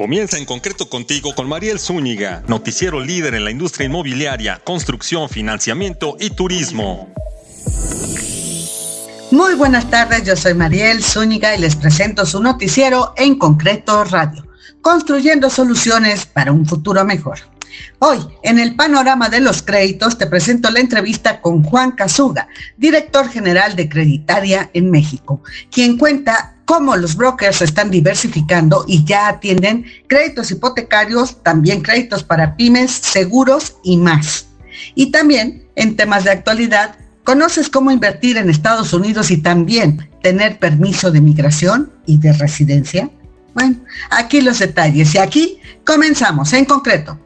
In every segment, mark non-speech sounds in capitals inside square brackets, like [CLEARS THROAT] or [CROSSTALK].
Comienza en concreto contigo con Mariel Zúñiga, noticiero líder en la industria inmobiliaria, construcción, financiamiento y turismo. Muy buenas tardes, yo soy Mariel Zúñiga y les presento su noticiero en concreto radio, construyendo soluciones para un futuro mejor. Hoy, en el panorama de los créditos, te presento la entrevista con Juan Casuga, director general de Creditaria en México, quien cuenta cómo los brokers se están diversificando y ya atienden créditos hipotecarios, también créditos para pymes, seguros y más. Y también, en temas de actualidad, ¿conoces cómo invertir en Estados Unidos y también tener permiso de migración y de residencia? Bueno, aquí los detalles y aquí comenzamos en concreto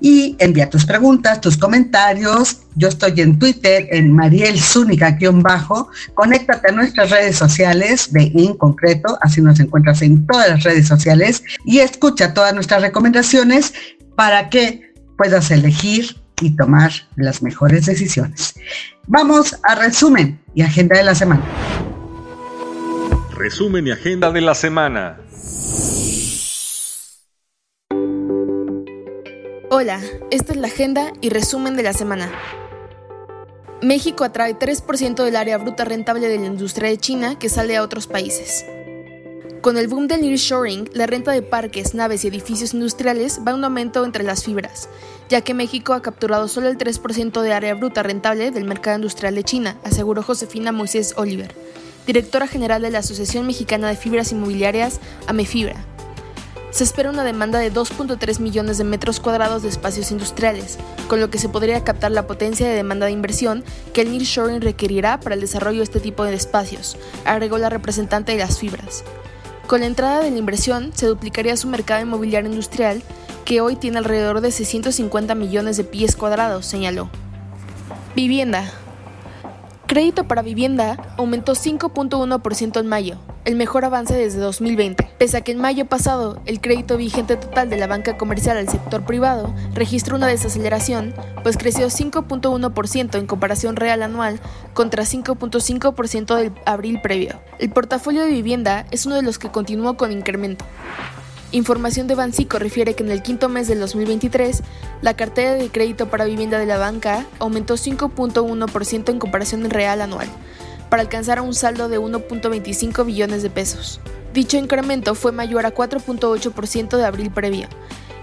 y envía tus preguntas, tus comentarios. Yo estoy en Twitter, en Mariel Zúñiga-bajo. Conéctate a nuestras redes sociales de En Concreto, así nos encuentras en todas las redes sociales y escucha todas nuestras recomendaciones para que puedas elegir y tomar las mejores decisiones. Vamos a resumen y agenda de la semana. Resumen y agenda de la semana. Hola, esta es la agenda y resumen de la semana. México atrae 3% del área bruta rentable de la industria de China que sale a otros países. Con el boom del nearshoring, la renta de parques, naves y edificios industriales va a un aumento entre las fibras, ya que México ha capturado solo el 3% de área bruta rentable del mercado industrial de China, aseguró Josefina Moisés Oliver, directora general de la Asociación Mexicana de Fibras Inmobiliarias, AMEFibra se espera una demanda de 2.3 millones de metros cuadrados de espacios industriales, con lo que se podría captar la potencia de demanda de inversión que el nearshoring requerirá para el desarrollo de este tipo de espacios, agregó la representante de las fibras. Con la entrada de la inversión se duplicaría su mercado inmobiliario industrial, que hoy tiene alrededor de 650 millones de pies cuadrados, señaló. Vivienda. Crédito para vivienda aumentó 5.1% en mayo, el mejor avance desde 2020. Pese a que en mayo pasado el crédito vigente total de la banca comercial al sector privado registró una desaceleración, pues creció 5.1% en comparación real anual contra 5.5% del abril previo. El portafolio de vivienda es uno de los que continuó con incremento. Información de Bancico refiere que en el quinto mes del 2023, la cartera de crédito para vivienda de la banca aumentó 5.1% en comparación real anual, para alcanzar un saldo de 1.25 billones de pesos. Dicho incremento fue mayor a 4.8% de abril previo,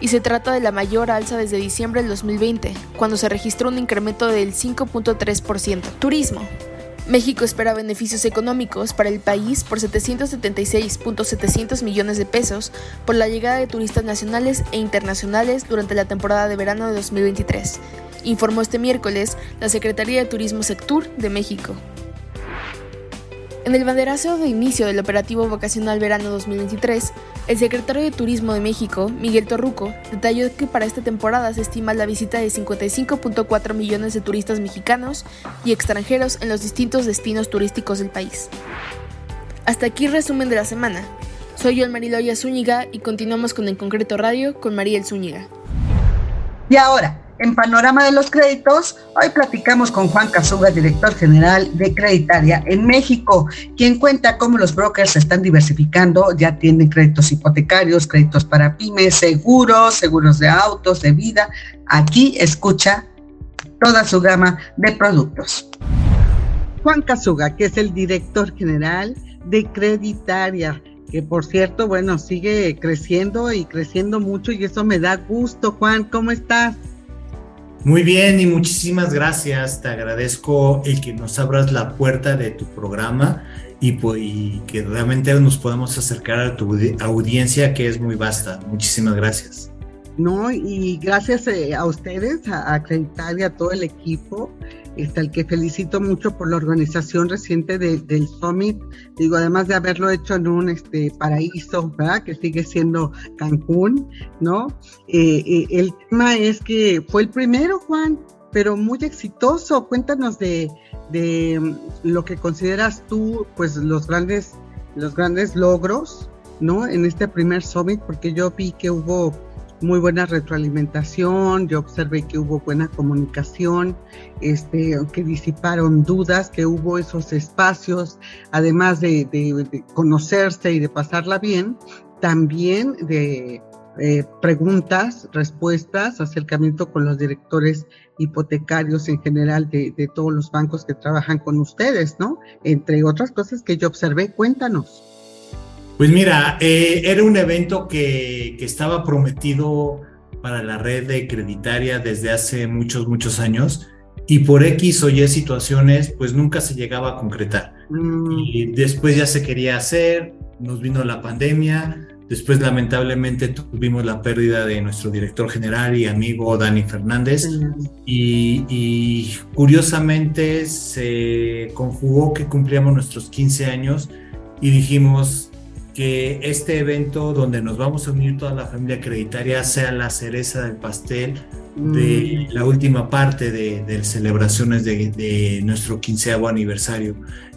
y se trata de la mayor alza desde diciembre del 2020, cuando se registró un incremento del 5.3%. Turismo. México espera beneficios económicos para el país por 776.700 millones de pesos por la llegada de turistas nacionales e internacionales durante la temporada de verano de 2023, informó este miércoles la Secretaría de Turismo Sectur de México. En el banderazo de inicio del operativo vocacional verano 2023, el secretario de Turismo de México, Miguel Torruco, detalló que para esta temporada se estima la visita de 55.4 millones de turistas mexicanos y extranjeros en los distintos destinos turísticos del país. Hasta aquí el resumen de la semana. Soy yo, Mariloya Zúñiga, y continuamos con el Concreto Radio con Mariel Zúñiga. Y ahora, en Panorama de los Créditos, hoy platicamos con Juan Casuga, director general de Creditaria en México, quien cuenta cómo los brokers se están diversificando, ya tienen créditos hipotecarios, créditos para pymes, seguros, seguros de autos, de vida. Aquí escucha toda su gama de productos. Juan Casuga, que es el director general de Creditaria que por cierto, bueno, sigue creciendo y creciendo mucho y eso me da gusto. Juan, ¿cómo estás? Muy bien y muchísimas gracias. Te agradezco el que nos abras la puerta de tu programa y, que realmente nos podamos acercar a tu audiencia que es muy vasta. Muchísimas gracias. No, y gracias eh, a ustedes, a, a y a todo el equipo este, al que felicito mucho por la organización reciente del Summit, digo, además de haberlo hecho en un este, paraíso, ¿verdad? Que sigue siendo Cancún, ¿no? Eh, eh, el tema es que fue el primero, Juan, pero muy exitoso. Cuéntanos de, de mm, lo que consideras tú, pues, los grandes, los grandes logros, ¿no? En este primer Summit, porque yo vi que hubo muy buena retroalimentación, yo observé que hubo buena comunicación, este, que disiparon dudas, que hubo esos espacios, además de, conocerse y de pasarla bien, también de, eh, preguntas, respuestas, acercamiento con los directores hipotecarios en general de, todos los bancos que trabajan con ustedes, ¿no? Entre otras cosas que yo observé, cuéntanos. Pues mira, eh, era un evento que, que, estaba prometido para la red de creditaria desde hace muchos, muchos años y por X o Y situaciones, pues nunca se llegaba a concretar. Mm. Y después ya se quería hacer, nos vino la pandemia, después lamentablemente tuvimos la pérdida de nuestro director general y amigo Dani Fernández y, y, curiosamente se conjugó que cumplíamos nuestros 15 años y dijimos que este evento donde nos vamos a unir toda la familia creditaria sea la cereza del pastel de mm. la última parte de, de celebraciones de, de, nuestro quinceavo aniversario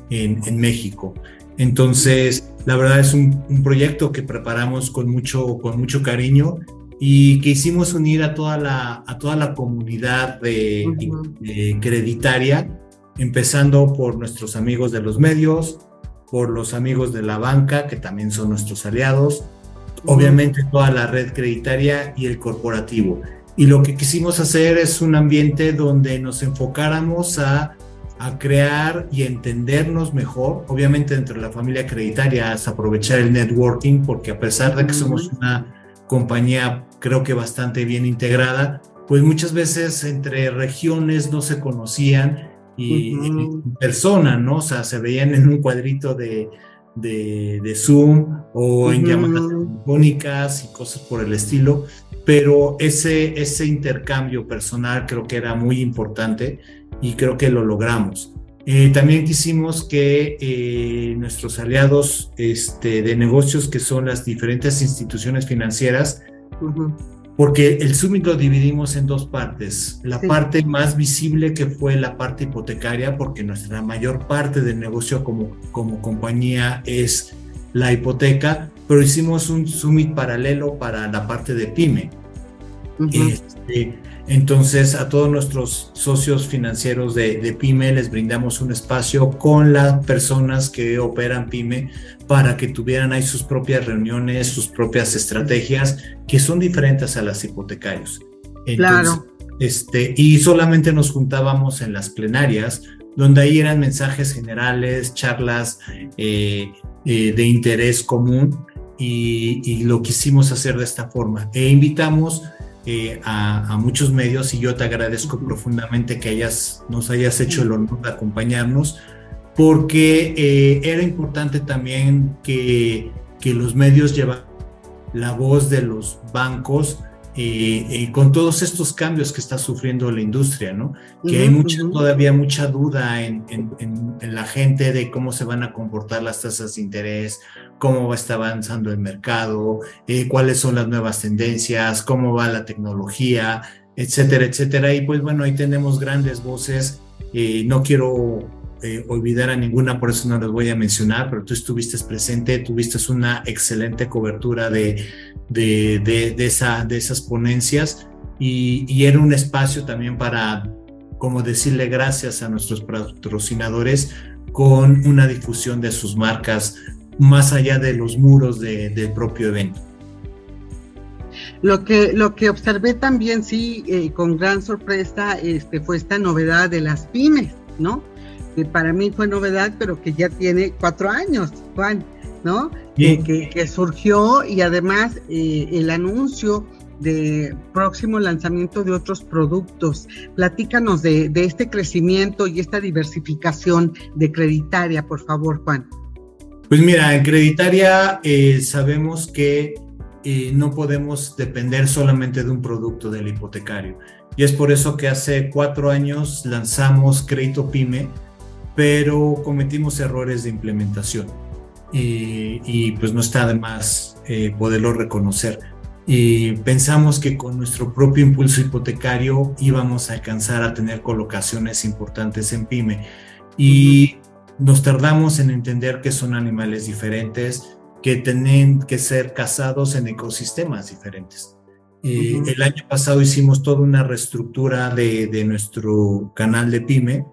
en, en, México. Entonces, la verdad es un, un, proyecto que preparamos con mucho, con mucho cariño y que hicimos unir a toda la, a toda la comunidad de, creditaria, empezando por nuestros amigos de los medios, por los amigos de la banca, que también son nuestros aliados, obviamente toda la red creditaria y el corporativo. Y lo que quisimos hacer es un ambiente donde nos enfocáramos a, a crear y entendernos mejor, obviamente dentro de la familia creditaria, es aprovechar el networking, porque a pesar de que somos una compañía creo que bastante bien integrada, pues muchas veces entre regiones no se conocían y en persona, ¿no? O sea, se veían en un cuadrito de, de, de Zoom o en llamadas telefónicas y cosas por el estilo, pero ese, ese intercambio personal creo que era muy importante y creo que lo logramos. Eh, también quisimos que eh, nuestros aliados este, de negocios, que son las diferentes instituciones financieras, porque el summit lo dividimos en dos partes. La parte más visible que fue la parte hipotecaria, porque nuestra mayor parte del negocio como, como compañía es la hipoteca, pero hicimos un summit paralelo para la parte de pyme. este, entonces, a todos nuestros socios financieros de, de, PyME les brindamos un espacio con las personas que operan PyME para que tuvieran ahí sus propias reuniones, sus propias estrategias, que son diferentes a las hipotecarios. claro. Este, y solamente nos juntábamos en las plenarias, donde ahí eran mensajes generales, charlas eh, eh, de interés común, y, y, lo quisimos hacer de esta forma. E invitamos eh, a, muchos medios y yo te agradezco profundamente que hayas, nos hayas hecho el honor de acompañarnos, porque eh, era importante también que, que los medios llevaran la voz de los bancos eh, con todos estos cambios que está sufriendo la industria, ¿no? Que hay mucha, todavía mucha duda en, en, la gente de cómo se van a comportar las tasas de interés, cómo estar avanzando el mercado, eh, cuáles son las nuevas tendencias, cómo va la tecnología, etcétera, etcétera. Y pues bueno, ahí tenemos grandes voces. Eh, no quiero eh, olvidar a ninguna, por eso no las voy a mencionar, pero tú estuviste presente, tuviste una excelente cobertura de, de, de, esa, de esas ponencias y, y, era un espacio también para, como decirle gracias a nuestros patrocinadores con una difusión de sus marcas más allá de los muros de, del propio evento. Lo que, lo que observé también, sí, eh, con gran sorpresa, este, fue esta novedad de las pymes, ¿no? que para mí fue novedad, pero que ya tiene cuatro años, Juan, ¿no? Que, que, surgió y además eh, el anuncio de próximo lanzamiento de otros productos. Platícanos de, de, este crecimiento y esta diversificación de Creditaria, por favor, Juan. Pues mira, en Creditaria eh, sabemos que eh, no podemos depender solamente de un producto del hipotecario. Y es por eso que hace cuatro años lanzamos Crédito Pyme, pero cometimos errores de implementación y, pues no está de más eh, poderlo reconocer. Y pensamos que con nuestro propio impulso hipotecario íbamos a alcanzar a tener colocaciones importantes en PyME y nos tardamos en entender que son animales diferentes, que tienen que ser casados en ecosistemas diferentes. El año pasado hicimos toda una reestructura de, de nuestro canal de PyME.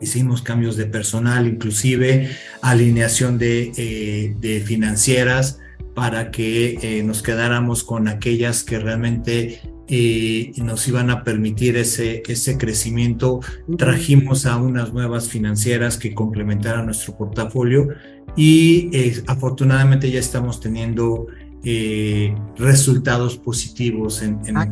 Hicimos cambios de personal, inclusive alineación de, eh, de financieras, para que eh, nos quedáramos con aquellas que realmente eh, nos iban a permitir ese, ese crecimiento. Trajimos a unas nuevas financieras que complementaran nuestro portafolio y eh, afortunadamente ya estamos teniendo resultados positivos en, ah,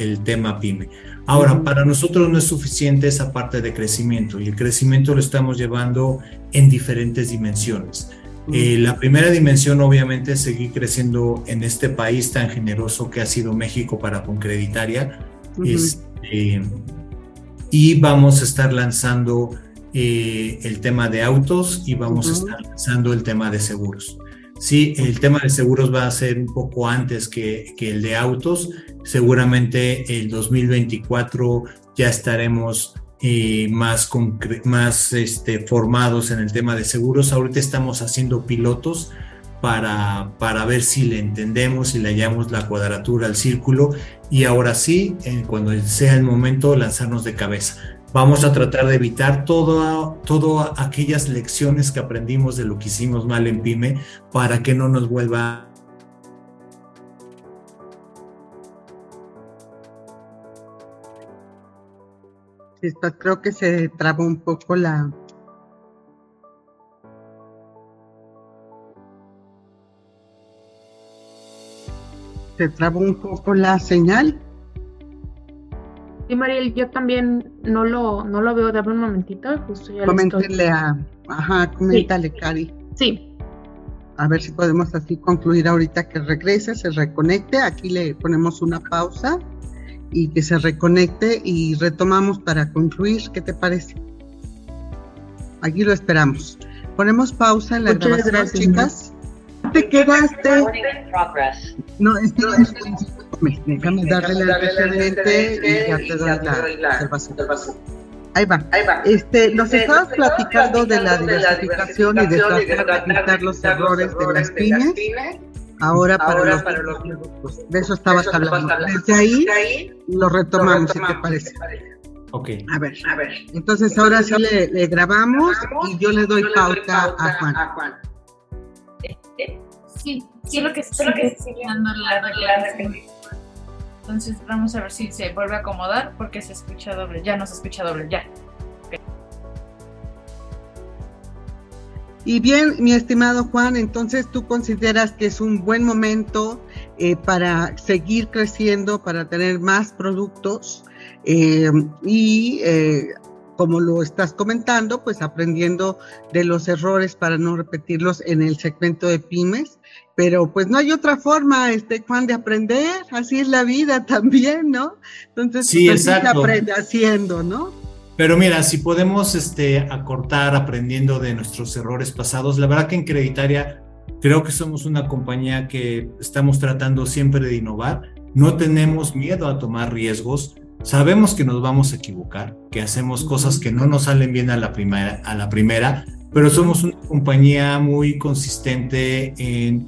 el, tema PYME. Ahora, para nosotros no es suficiente esa parte de crecimiento y el crecimiento lo estamos llevando en diferentes dimensiones. Eh, la primera dimensión, obviamente, es seguir creciendo en este país tan generoso que ha sido México para Concreditaria. Este, y vamos a estar lanzando eh, el tema de autos y vamos a estar lanzando el tema de seguros. Sí, el tema de seguros va a ser un poco antes que, que el de autos. Seguramente el 2024 ya estaremos eh, más, más este, formados en el tema de seguros. Ahorita estamos haciendo pilotos para, para ver si le entendemos, y le hallamos la cuadratura al círculo y ahora sí, cuando sea el momento, lanzarnos de cabeza. Vamos a tratar de evitar todas todo aquellas lecciones que aprendimos de lo que hicimos mal en PyME para que no nos vuelva creo que se trabó un poco la... Se trabó un poco la señal. Sí, Mariel, yo también no lo, no lo veo. Dame un momentito, justo ya Coméntenle a... Ajá, coméntale, Cari. Sí. A ver si podemos así concluir ahorita que regrese, se reconecte. Aquí le ponemos una pausa y que se reconecte y retomamos para concluir. ¿Qué te parece? Aquí lo esperamos. Ponemos pausa en la grabación, chicas. ¿Te quedaste? No, es que déjame darle la antecedente y ya te doy la observación. Ahí va. Ahí va. Este, nos estabas platicando de la diversificación y de tratar de evitar los errores de las pymes Ahora, para, los, productos. De eso estabas hablando. Desde ahí, lo retomamos, si te parece. Ok. A ver, a ver. Entonces ahora sí le, grabamos y yo le doy pauta, a Juan. Sí, sí, lo que sigue dando la regla. Entonces vamos a ver si se vuelve a acomodar porque se escucha doble. Ya no se escucha doble, ya. Y bien, mi estimado Juan, entonces tú consideras que es un buen momento eh, para seguir creciendo, para tener más productos eh, y eh, como lo estás comentando, pues aprendiendo de los errores para no repetirlos en el segmento de pymes. Pero pues no hay otra forma, este Juan, de aprender, así es la vida [LAUGHS] también, ¿no? Entonces, sí, pues, se aprende haciendo, ¿no? Pero mira, si podemos este, acortar aprendiendo de nuestros errores pasados, la verdad que en Creditaria creo que somos una compañía que estamos tratando siempre de innovar, no tenemos miedo a tomar riesgos, sabemos que nos vamos a equivocar, que hacemos cosas que no nos salen bien a la primera, a la primera pero somos una compañía muy consistente en,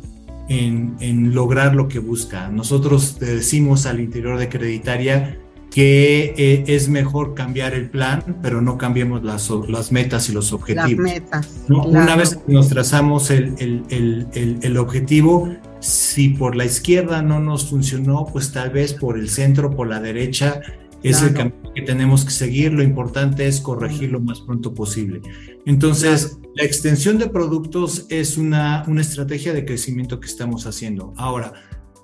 en, en lograr lo que busca. Nosotros decimos al interior de Creditaria, que eh, es mejor cambiar el plan, pero no cambiemos las, las metas y los objetivos. Las metas. Una vez que nos trazamos el, el, el, el, objetivo, si por la izquierda no nos funcionó, pues tal vez por el centro, por la derecha, es el camino que tenemos que seguir. Lo importante es corregir lo más pronto posible. Entonces, la extensión de productos es una, una estrategia de crecimiento que estamos haciendo. Ahora,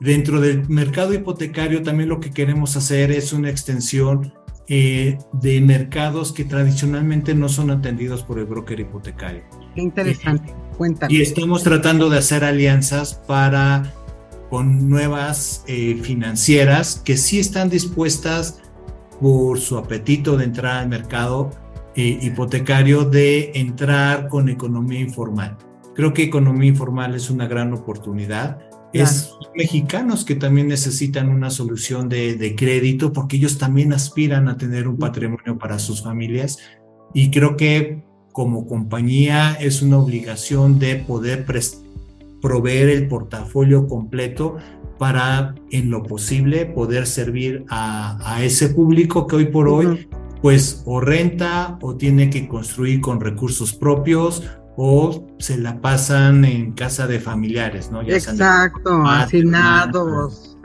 Dentro del mercado hipotecario también lo que queremos hacer es una extensión eh, de mercados que tradicionalmente no son atendidos por el broker hipotecario. Qué interesante, cuéntame. Y estamos tratando de hacer alianzas para con nuevas eh, financieras que sí están dispuestas por su apetito de entrar al mercado eh, hipotecario de entrar con economía informal. Creo que economía informal es una gran oportunidad es mexicanos que también necesitan una solución de, crédito porque ellos también aspiran a tener un patrimonio para sus familias. Y creo que como compañía es una obligación de poder proveer el portafolio completo para en lo posible poder servir a, ese público que hoy por hoy pues o renta o tiene que construir con recursos propios o se la pasan en casa de familiares, ¿no? Exacto, hacinados.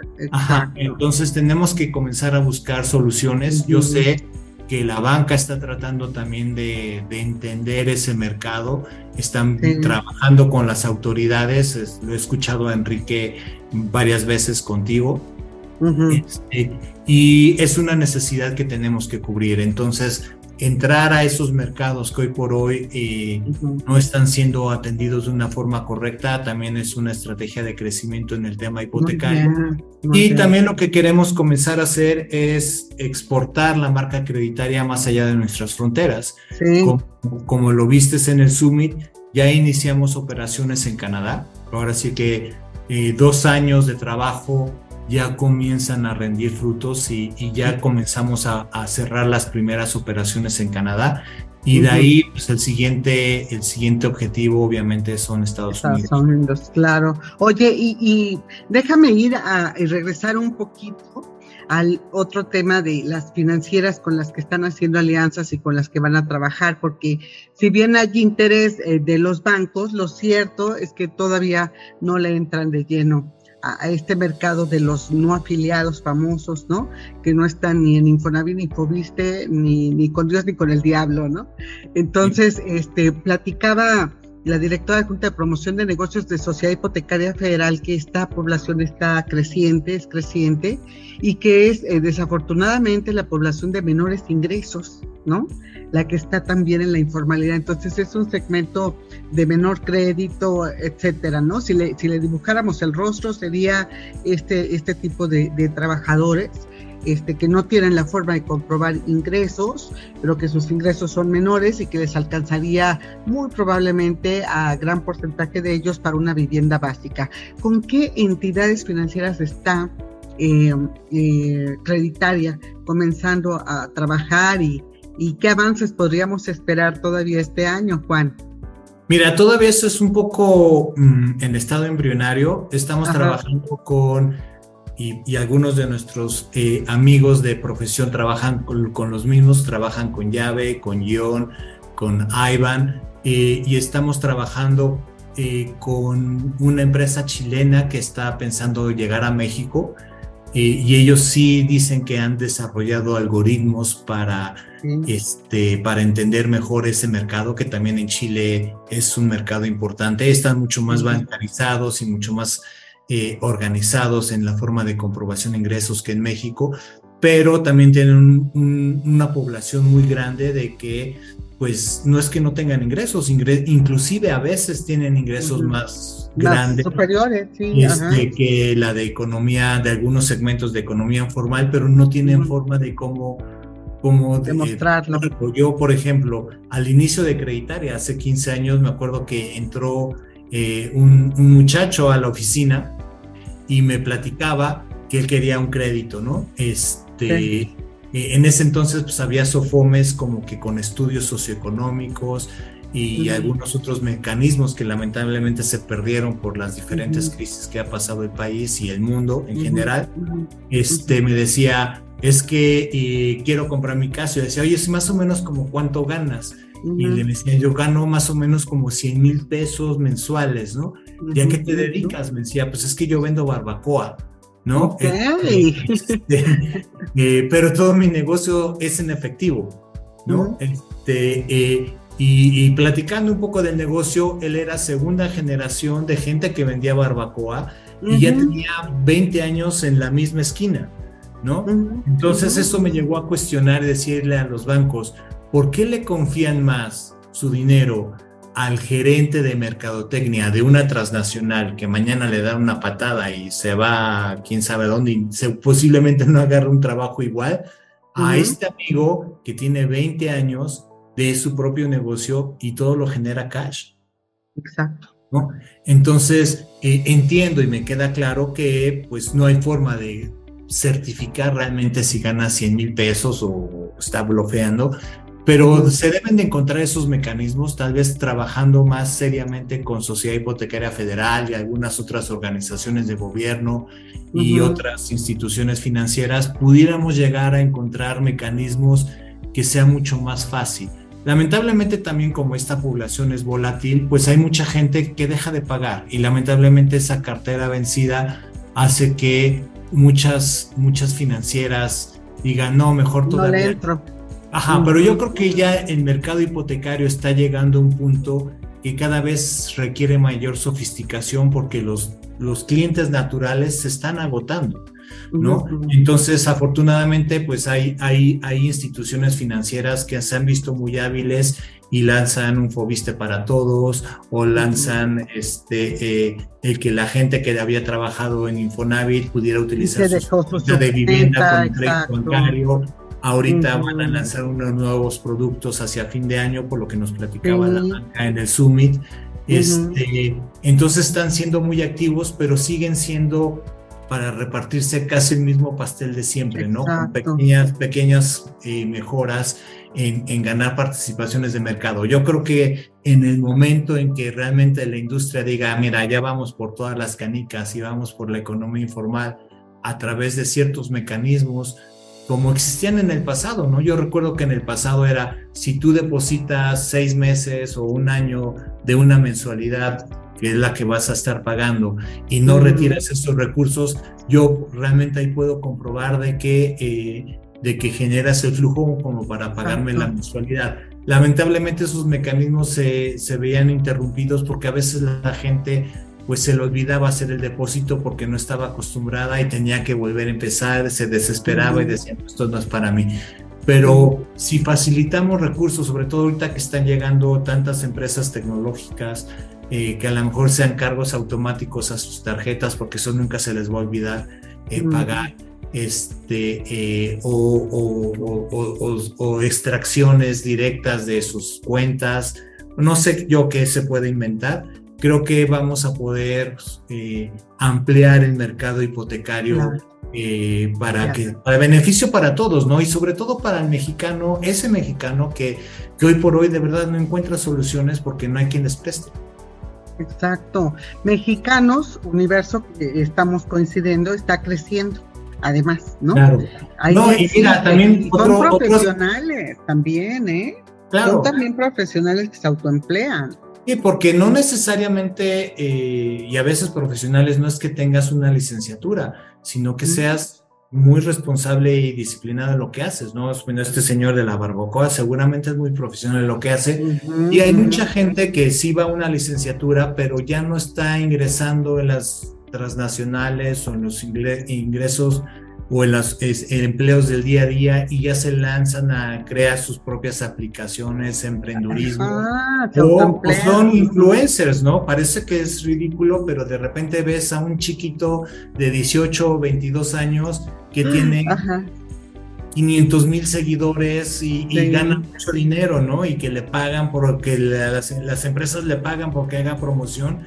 entonces tenemos que comenzar a buscar soluciones. Yo sé que la banca está tratando también de, entender ese mercado, están trabajando con las autoridades, lo he escuchado a Enrique varias veces contigo, este, y es una necesidad que tenemos que cubrir. Entonces, entrar a esos mercados que hoy por hoy eh, no están siendo atendidos de una forma correcta, también es una estrategia de crecimiento en el tema hipotecario. y también lo que queremos comenzar a hacer es exportar la marca acreditaria más allá de nuestras fronteras. Como, lo vistes en el Summit, ya iniciamos operaciones en Canadá. Ahora sí que eh, dos años de trabajo ya comienzan a rendir frutos y, ya comenzamos a, cerrar las primeras operaciones en Canadá. Y de ahí, pues el siguiente, el siguiente objetivo obviamente son Estados, Estados Unidos. Claro. Oye, y, déjame ir a y regresar un poquito al otro tema de las financieras con las que están haciendo alianzas y con las que van a trabajar, porque si bien hay interés eh, de los bancos, lo cierto es que todavía no le entran de lleno a, este mercado de los no afiliados famosos, ¿no? Que no están ni en Infonavit, ni Fobiste, ni, ni con Dios, ni con el diablo, ¿no? Entonces, este, platicaba la directora de Junta de Promoción de Negocios de Sociedad Hipotecaria Federal que esta población está creciente, es creciente, y que es eh, desafortunadamente la población de menores ingresos, ¿no? La que está también en la informalidad. Entonces es un segmento de menor crédito, etcétera, ¿no? Si le, si le dibujáramos el rostro, sería este, este tipo de, de trabajadores este, que no tienen la forma de comprobar ingresos, pero que sus ingresos son menores y que les alcanzaría muy probablemente a gran porcentaje de ellos para una vivienda básica. ¿Con qué entidades financieras está eh, eh, creditaria comenzando a trabajar y, qué avances podríamos esperar todavía este año, Juan? Mira, todavía eso es un poco mm, en estado embrionario. Estamos trabajando con y, algunos de nuestros eh, amigos de profesión trabajan con, los mismos, trabajan con Llave, con Ion, con Ivan, eh, y estamos trabajando eh, con una empresa chilena que está pensando llegar a México. y ellos sí dicen que han desarrollado algoritmos para, este, para entender mejor ese mercado, que también en Chile es un mercado importante. Están mucho más bancarizados y mucho más eh, organizados en la forma de comprobación de ingresos que en México, pero también tienen una población muy grande de que pues no es que no tengan ingresos, inclusive a veces tienen ingresos más grandes, superiores, este, que la de economía, de algunos segmentos de economía informal, pero no tienen forma de cómo, cómo demostrarlo. yo, por ejemplo, al inicio de Creditaria, hace 15 años, me acuerdo que entró eh, un, muchacho a la oficina y me platicaba que él quería un crédito, ¿no? Este, eh, En ese entonces pues había SOFOMES como que con estudios socioeconómicos y algunos otros mecanismos que lamentablemente se perdieron por las diferentes crisis que ha pasado el país y el mundo en general. Este me decía, es que eh, quiero comprar mi casa. Y decía, oye, es más o menos como cuánto ganas. Y le decía, yo gano más o menos como 100 mil pesos mensuales, ¿no? ¿Y a qué te dedicas? Me decía, pues es que yo vendo barbacoa, ¿no? Este, este, [LAUGHS] eh, pero todo mi negocio es en efectivo, ¿no? Este, eh, y, platicando un poco del negocio, él era segunda generación de gente que vendía barbacoa y ya tenía 20 años en la misma esquina, ¿no? Entonces eso me llegó a cuestionar y decirle a los bancos, ¿por qué le confían más su dinero al gerente de mercadotecnia de una transnacional que mañana le da una patada y se va quién sabe dónde y posiblemente no agarre un trabajo igual, a este amigo que tiene 20 años de su propio negocio y todo lo genera cash. Exacto. ¿no? Entonces, eh, entiendo y me queda claro que pues no hay forma de certificar realmente si gana 100 mil pesos o está bloqueando, pero se deben de encontrar esos mecanismos, tal vez trabajando más seriamente con Sociedad Hipotecaria Federal y algunas otras organizaciones de gobierno y otras instituciones financieras, pudiéramos llegar a encontrar mecanismos que sea mucho más fácil. Lamentablemente también como esta población es volátil, pues hay mucha gente que deja de pagar y lamentablemente esa cartera vencida hace que muchas, muchas financieras digan, no, mejor todavía. No entro. Ajá, pero yo creo que ya el mercado hipotecario está llegando a un punto que cada vez requiere mayor sofisticación porque los, los clientes naturales se están agotando. ¿no? Entonces, afortunadamente, pues hay, hay, hay instituciones financieras que se han visto muy hábiles y lanzan un Fobiste para todos o lanzan este eh, el que la gente que había trabajado en Infonavit pudiera utilizar su de vivienda con crédito bancario. Ahorita van a lanzar unos nuevos productos hacia fin de año, por lo que nos platicaba la banca en el Summit. Este, Entonces están siendo muy activos, pero siguen siendo para repartirse casi el mismo pastel de siempre, ¿no? Con pequeñas, pequeñas eh, mejoras en, en, ganar participaciones de mercado. Yo creo que en el momento en que realmente la industria diga, mira, ya vamos por todas las canicas y vamos por la economía informal a través de ciertos mecanismos, como existían en el pasado, ¿no? Yo recuerdo que en el pasado era, si tú depositas seis meses o un año de una mensualidad que es la que vas a estar pagando, y no retiras esos recursos, yo realmente ahí puedo comprobar de que, eh, de que generas el flujo como para pagarme la mensualidad. Lamentablemente esos mecanismos se, se veían interrumpidos porque a veces la gente pues se le olvidaba hacer el depósito porque no estaba acostumbrada y tenía que volver a empezar, se desesperaba y decía, esto no es para mí. Pero si facilitamos recursos, sobre todo ahorita que están llegando tantas empresas tecnológicas, eh, que a lo mejor sean cargos automáticos a sus tarjetas, porque eso nunca se les va a olvidar eh, pagar, este, eh, o, extracciones directas de sus cuentas, no sé yo qué se puede inventar. Creo que vamos a poder ampliar el mercado hipotecario para que para beneficio para todos, ¿no? Y sobre todo para el mexicano, ese mexicano que, que hoy por hoy de verdad no encuentra soluciones porque no hay quien les preste. Exacto. Mexicanos, universo que estamos coincidiendo, está creciendo. Además, ¿no? Claro. no, y mira, también son profesionales también, ¿eh? Claro. Son también profesionales que se autoemplean. Sí, porque no necesariamente, eh, y a veces profesionales, no es que tengas una licenciatura, sino que seas muy responsable y disciplinado en lo que haces, ¿no? Bueno, este señor de la barbacoa seguramente es muy profesional en lo que hace. Y hay mucha gente que sí va a una licenciatura, pero ya no está ingresando en las transnacionales o en los ingresos o en los empleos del día a día y ya se lanzan a crear sus propias aplicaciones, emprendurismo. o, son influencers, ¿no? Parece que es ridículo, pero de repente ves a un chiquito de 18 o 22 años que mm, tiene 500 mil seguidores y, gana mucho dinero, ¿no? Y que le pagan porque las, las empresas le pagan porque haga promoción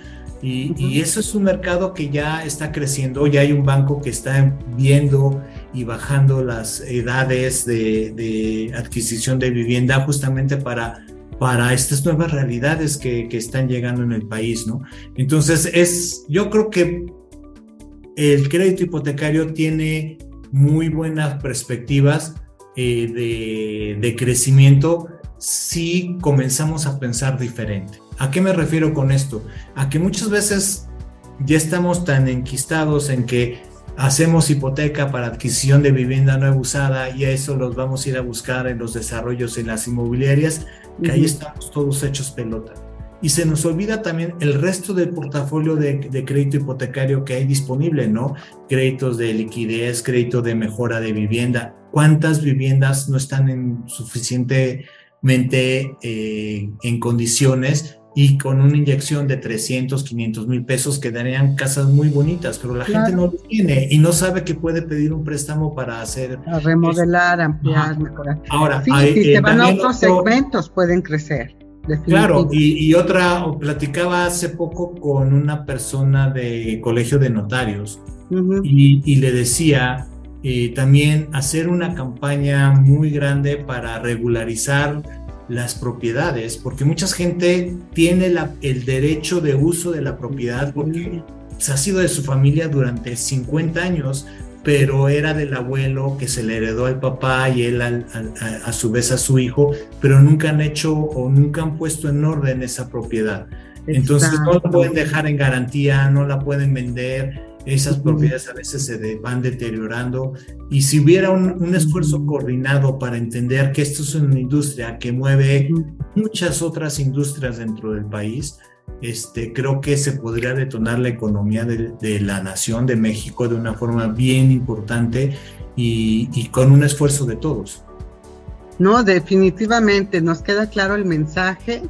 y, eso es un mercado que ya está creciendo, ya hay un banco que está viendo y bajando las edades de, adquisición de vivienda justamente para, para estas nuevas realidades que, están llegando en el país, ¿no? Entonces, es, yo creo que el crédito hipotecario tiene muy buenas perspectivas eh, de, de crecimiento si comenzamos a pensar diferente. ¿A qué me refiero con esto? A que muchas veces ya estamos tan enquistados en que hacemos hipoteca para adquisición de vivienda nueva usada y a eso los vamos a ir a buscar en los desarrollos en las inmobiliarias, que ahí estamos todos hechos pelota. Y se nos olvida también el resto del portafolio de, de, crédito hipotecario que hay disponible, ¿no? Créditos de liquidez, crédito de mejora de vivienda. ¿Cuántas viviendas no están en suficientemente eh, en condiciones y con una inyección de 300, 500 mil pesos quedarían casas muy bonitas, pero la gente no lo tiene y no sabe que puede pedir un préstamo para hacer... remodelar, ampliar, mejorar. Ahora, sí, si se van a otros segmentos pueden crecer. Claro, y, otra, platicaba hace poco con una persona de colegio de notarios y, le decía eh, también hacer una campaña muy grande para regularizar las propiedades, porque mucha gente tiene el derecho de uso de la propiedad porque se ha sido de su familia durante 50 años, pero era del abuelo que se le heredó al papá y él a, su vez a su hijo, pero nunca han hecho o nunca han puesto en orden esa propiedad. Entonces no la pueden dejar en garantía, no la pueden vender, esas propiedades a veces se van deteriorando. Y si hubiera un, esfuerzo coordinado para entender que esto es una industria que mueve muchas otras industrias dentro del país, este, creo que se podría detonar la economía de, la nación de México de una forma bien importante y, con un esfuerzo de todos. No, definitivamente nos queda claro el mensaje,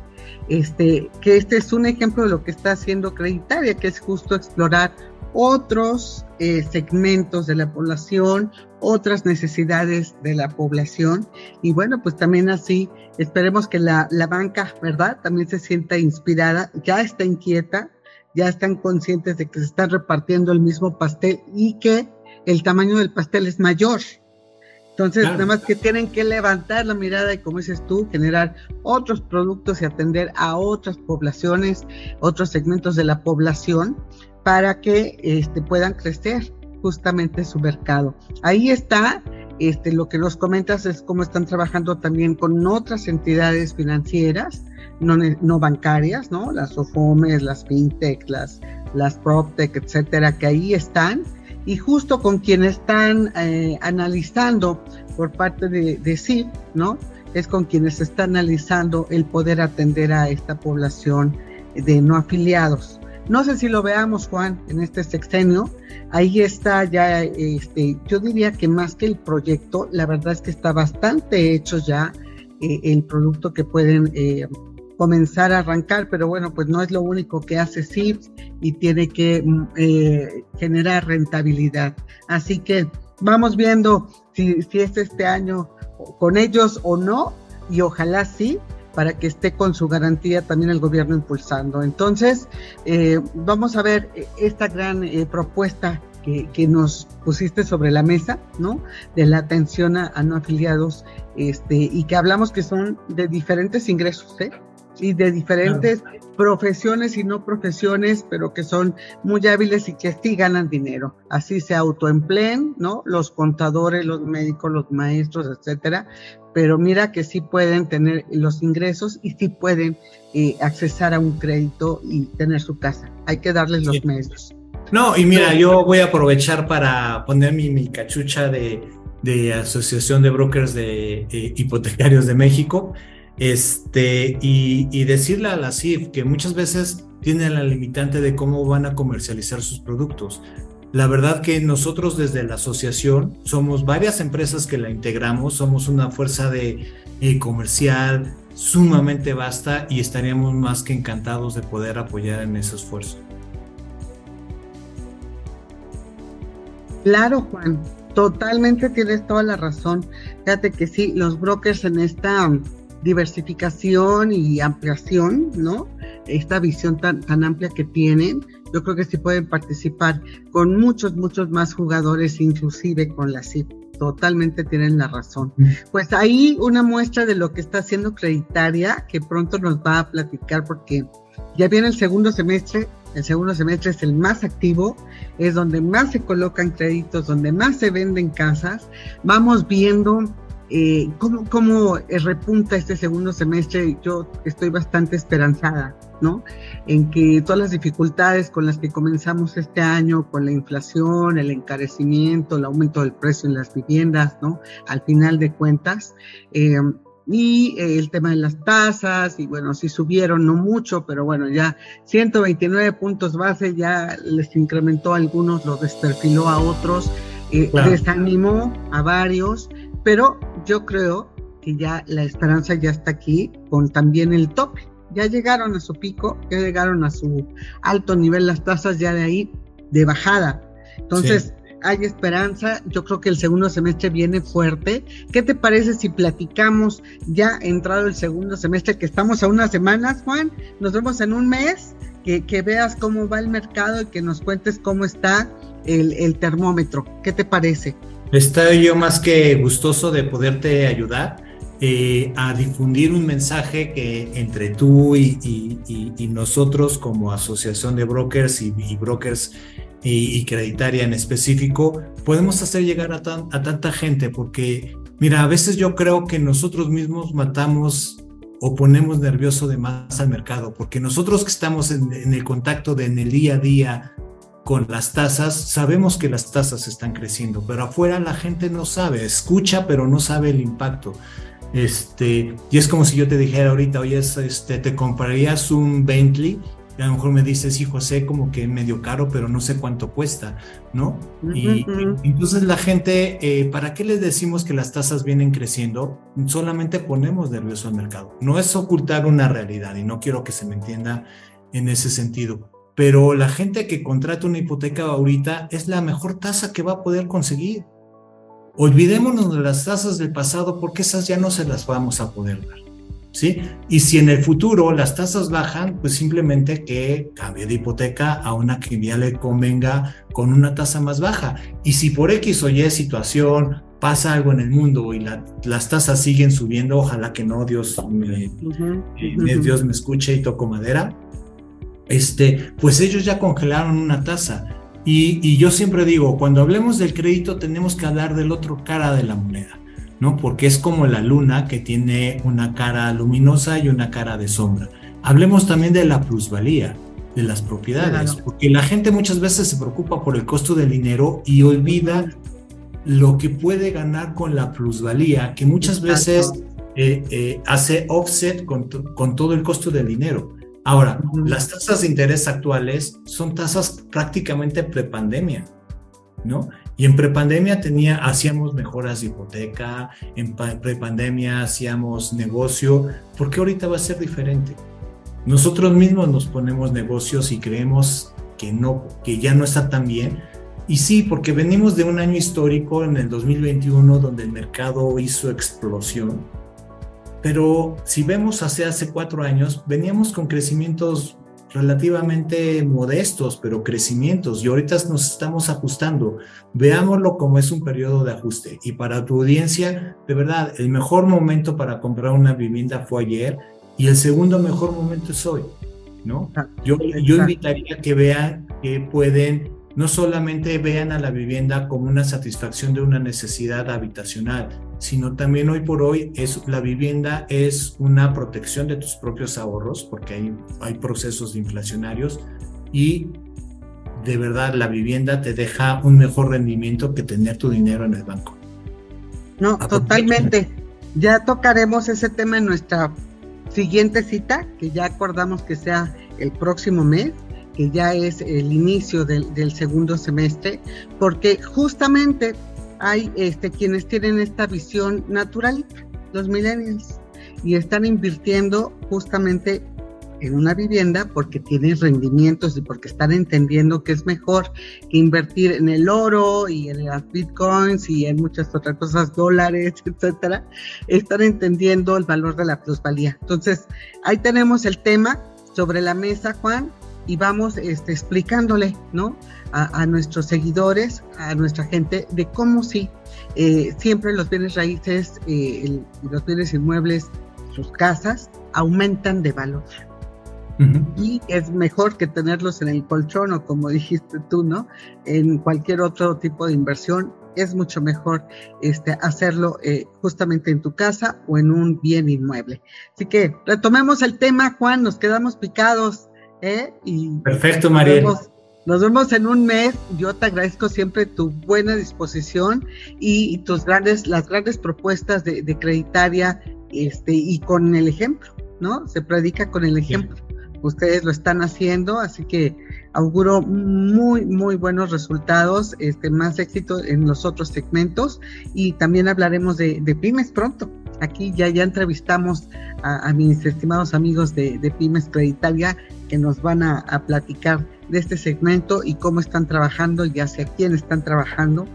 este, que este es un ejemplo de lo que está haciendo Creditaria, que es justo explorar otros eh, segmentos de la población, otras necesidades de la población. Y bueno, pues también así esperemos que la, la banca, ¿verdad? También se sienta inspirada, ya está inquieta, ya están conscientes de que se está repartiendo el mismo pastel y que el tamaño del pastel es mayor. Entonces, nada más que tienen que levantar la mirada y, como dices tú, generar otros productos y atender a otras poblaciones, otros segmentos de la población para que este, puedan crecer justamente su mercado. Ahí está, este, lo que nos comentas es cómo están trabajando también con otras entidades financieras, no, bancarias, ¿no? Las OFOMES, las FinTech, las, las PropTech, etcétera, que ahí están y justo con quienes están eh, analizando por parte de, de ¿no? Es con quienes se está analizando el poder atender a esta población de no afiliados. No sé si lo veamos, Juan, en este sexenio. Ahí está ya, este, yo diría que más que el proyecto, la verdad es que está bastante hecho ya eh, el producto que pueden eh, comenzar a arrancar, pero bueno, pues no es lo único que hace CIPS y tiene que mm, eh, generar rentabilidad. Así que vamos viendo si es este año con ellos o no, y ojalá sí, para que esté con su garantía también el gobierno impulsando. Entonces, eh, vamos a ver eh, esta gran eh, propuesta que, que, nos pusiste sobre la mesa, ¿no? De la atención a, no afiliados, este, y que hablamos que son de diferentes ingresos, ¿eh? Y de diferentes profesiones y no profesiones, pero que son muy hábiles y que sí ganan dinero. Así se autoempleen, ¿no? Los contadores, los médicos, los maestros, etcétera. Pero mira que sí pueden tener los ingresos y sí pueden eh, accesar a un crédito y tener su casa. Hay que darles los medios. No, y mira, yo voy a aprovechar para poner mi, cachucha de, de Asociación de Brokers de eh, Hipotecarios de México este, y, decirle a la CIF que muchas veces tienen la limitante de cómo van a comercializar sus productos. La verdad que nosotros desde la asociación somos varias empresas que la integramos, somos una fuerza de eh, comercial sumamente vasta y estaríamos más que encantados de poder apoyar en ese esfuerzo. Claro, Juan, totalmente tienes toda la razón. Fíjate que sí, los brokers en esta diversificación y ampliación, ¿no? Esta visión tan, tan amplia que tienen, yo creo que sí pueden participar con muchos, muchos más jugadores, inclusive con la CIP. Totalmente tienen la razón. Mm. Pues ahí una muestra de lo que está haciendo Creditaria, que pronto nos va a platicar porque ya viene el segundo semestre, el segundo semestre es el más activo, es donde más se colocan créditos, donde más se venden casas. Vamos viendo eh, ¿cómo, ¿Cómo eh, repunta este segundo semestre? Yo estoy bastante esperanzada, ¿no? En que todas las dificultades con las que comenzamos este año, con la inflación, el encarecimiento, el aumento del precio en las viviendas, ¿no? Al final de cuentas, eh, y el tema de las tasas, y bueno, sí subieron, no mucho, pero bueno, ya 129 puntos base, ya les incrementó a algunos, los desperfiló a otros, desanimó a varios, pero yo creo que ya la esperanza ya está aquí con también el tope. Ya llegaron a su pico, ya llegaron a su alto nivel las tasas ya de ahí de bajada. Entonces, hay esperanza. Yo creo que el segundo semestre viene fuerte. ¿Qué te parece si platicamos ya entrado el segundo semestre, que estamos a unas semanas, Juan? Nos vemos en un mes, que, que veas cómo va el mercado y que nos cuentes cómo está el, el termómetro. ¿Qué te parece? Estoy yo más que gustoso de poderte ayudar eh, a difundir un mensaje que entre tú y, nosotros como asociación de brokers y, brokers y, creditaria en específico, podemos hacer llegar a, a tanta gente porque, mira, a veces yo creo que nosotros mismos matamos o ponemos nervioso de más al mercado, porque nosotros que estamos en, el contacto de en el día a día con las tasas, sabemos que las tasas están creciendo, pero afuera la gente no sabe, escucha, pero no sabe el impacto. Este, y es como si yo te dijera ahorita, oye, este, te comprarías un Bentley a lo mejor me dices, sí, José, como que medio caro, pero no sé cuánto cuesta, ¿no? y, entonces la gente, eh, ¿para qué les decimos que las tasas vienen creciendo? Solamente ponemos nervioso al mercado. No es ocultar una realidad y no quiero que se me entienda en ese sentido. Pero la gente que contrata una hipoteca ahorita es la mejor tasa que va a poder conseguir. Olvidémonos de las tasas del pasado porque esas ya no se las vamos a poder dar. ¿sí? Y si en el futuro las tasas bajan, pues simplemente que cambie de hipoteca a una que ya le convenga con una tasa más baja. Y si por X o Y situación pasa algo en el mundo y las tasas siguen subiendo, ojalá que no, Dios me, eh, Dios me escuche y toco madera, este, pues ellos ya congelaron una tasa. Y, y yo siempre digo, cuando hablemos del crédito tenemos que hablar del otro cara de la moneda. ¿no? Porque es como la luna que tiene una cara luminosa y una cara de sombra. Hablemos también de la plusvalía de las propiedades, porque la gente muchas veces se preocupa por el costo del dinero y olvida lo que puede ganar con la plusvalía, que muchas veces eh, eh, hace offset con, con, todo el costo del dinero. Ahora, las tasas de interés actuales son tasas prácticamente prepandemia, ¿no? Y en prepandemia tenía, hacíamos mejoras de hipoteca, en prepandemia hacíamos negocio, ¿por qué ahorita va a ser diferente? Nosotros mismos nos ponemos negocios y creemos que no, que ya no está tan bien. Y sí, porque venimos de un año histórico en el 2021 donde el mercado hizo explosión. Pero si vemos hace hace cuatro años, veníamos con crecimientos relativamente modestos, pero crecimientos. Y ahorita nos estamos ajustando. Veámoslo como es un periodo de ajuste. Y para tu audiencia, de verdad, el mejor momento para comprar una vivienda fue ayer y el segundo mejor momento es hoy. ¿no? Yo, yo invitaría que vean que pueden, no solamente vean a la vivienda como una satisfacción de una necesidad habitacional, sino también hoy por hoy es, la vivienda es una protección de tus propios ahorros, porque hay, hay procesos inflacionarios y de verdad la vivienda te deja un mejor rendimiento que tener tu dinero en el banco. No, totalmente. Ya tocaremos ese tema en nuestra siguiente cita, que ya acordamos que sea el próximo mes, que ya es el inicio del, del segundo semestre, porque justamente hay este, quienes tienen esta visión naturalista, los millennials, y están invirtiendo justamente en una vivienda porque tienen rendimientos y porque están entendiendo que es mejor que invertir en el oro y en las bitcoins y en muchas otras cosas, dólares, [LAUGHS] etcétera. Están entendiendo el valor de la plusvalía. Entonces, ahí tenemos el tema sobre la mesa, Juan, y vamos este, explicándole, ¿no? A, nuestros seguidores, a nuestra gente, de cómo sí, eh, siempre los bienes raíces eh, los bienes inmuebles, sus casas, aumentan de valor. Y es mejor que tenerlos en el colchón o como dijiste tú, ¿no? En cualquier otro tipo de inversión, es mucho mejor este, hacerlo eh, justamente en tu casa o en un bien inmueble. Así que retomemos el tema, Juan, nos quedamos picados ¿eh? Y Perfecto, María. Nos vemos en un mes. Yo te agradezco siempre tu buena disposición y, tus grandes, las grandes propuestas de, creditaria, este, y con el ejemplo, ¿no? Se predica con el ejemplo. Ustedes lo están haciendo, así que auguro muy, muy buenos resultados, este, más éxito en los otros segmentos y también hablaremos de, pymes pronto. Aquí ya, ya entrevistamos a, mis estimados amigos de, de Pymes Creditaria que nos van a, platicar de este segmento y cómo están trabajando y hacia quién están trabajando.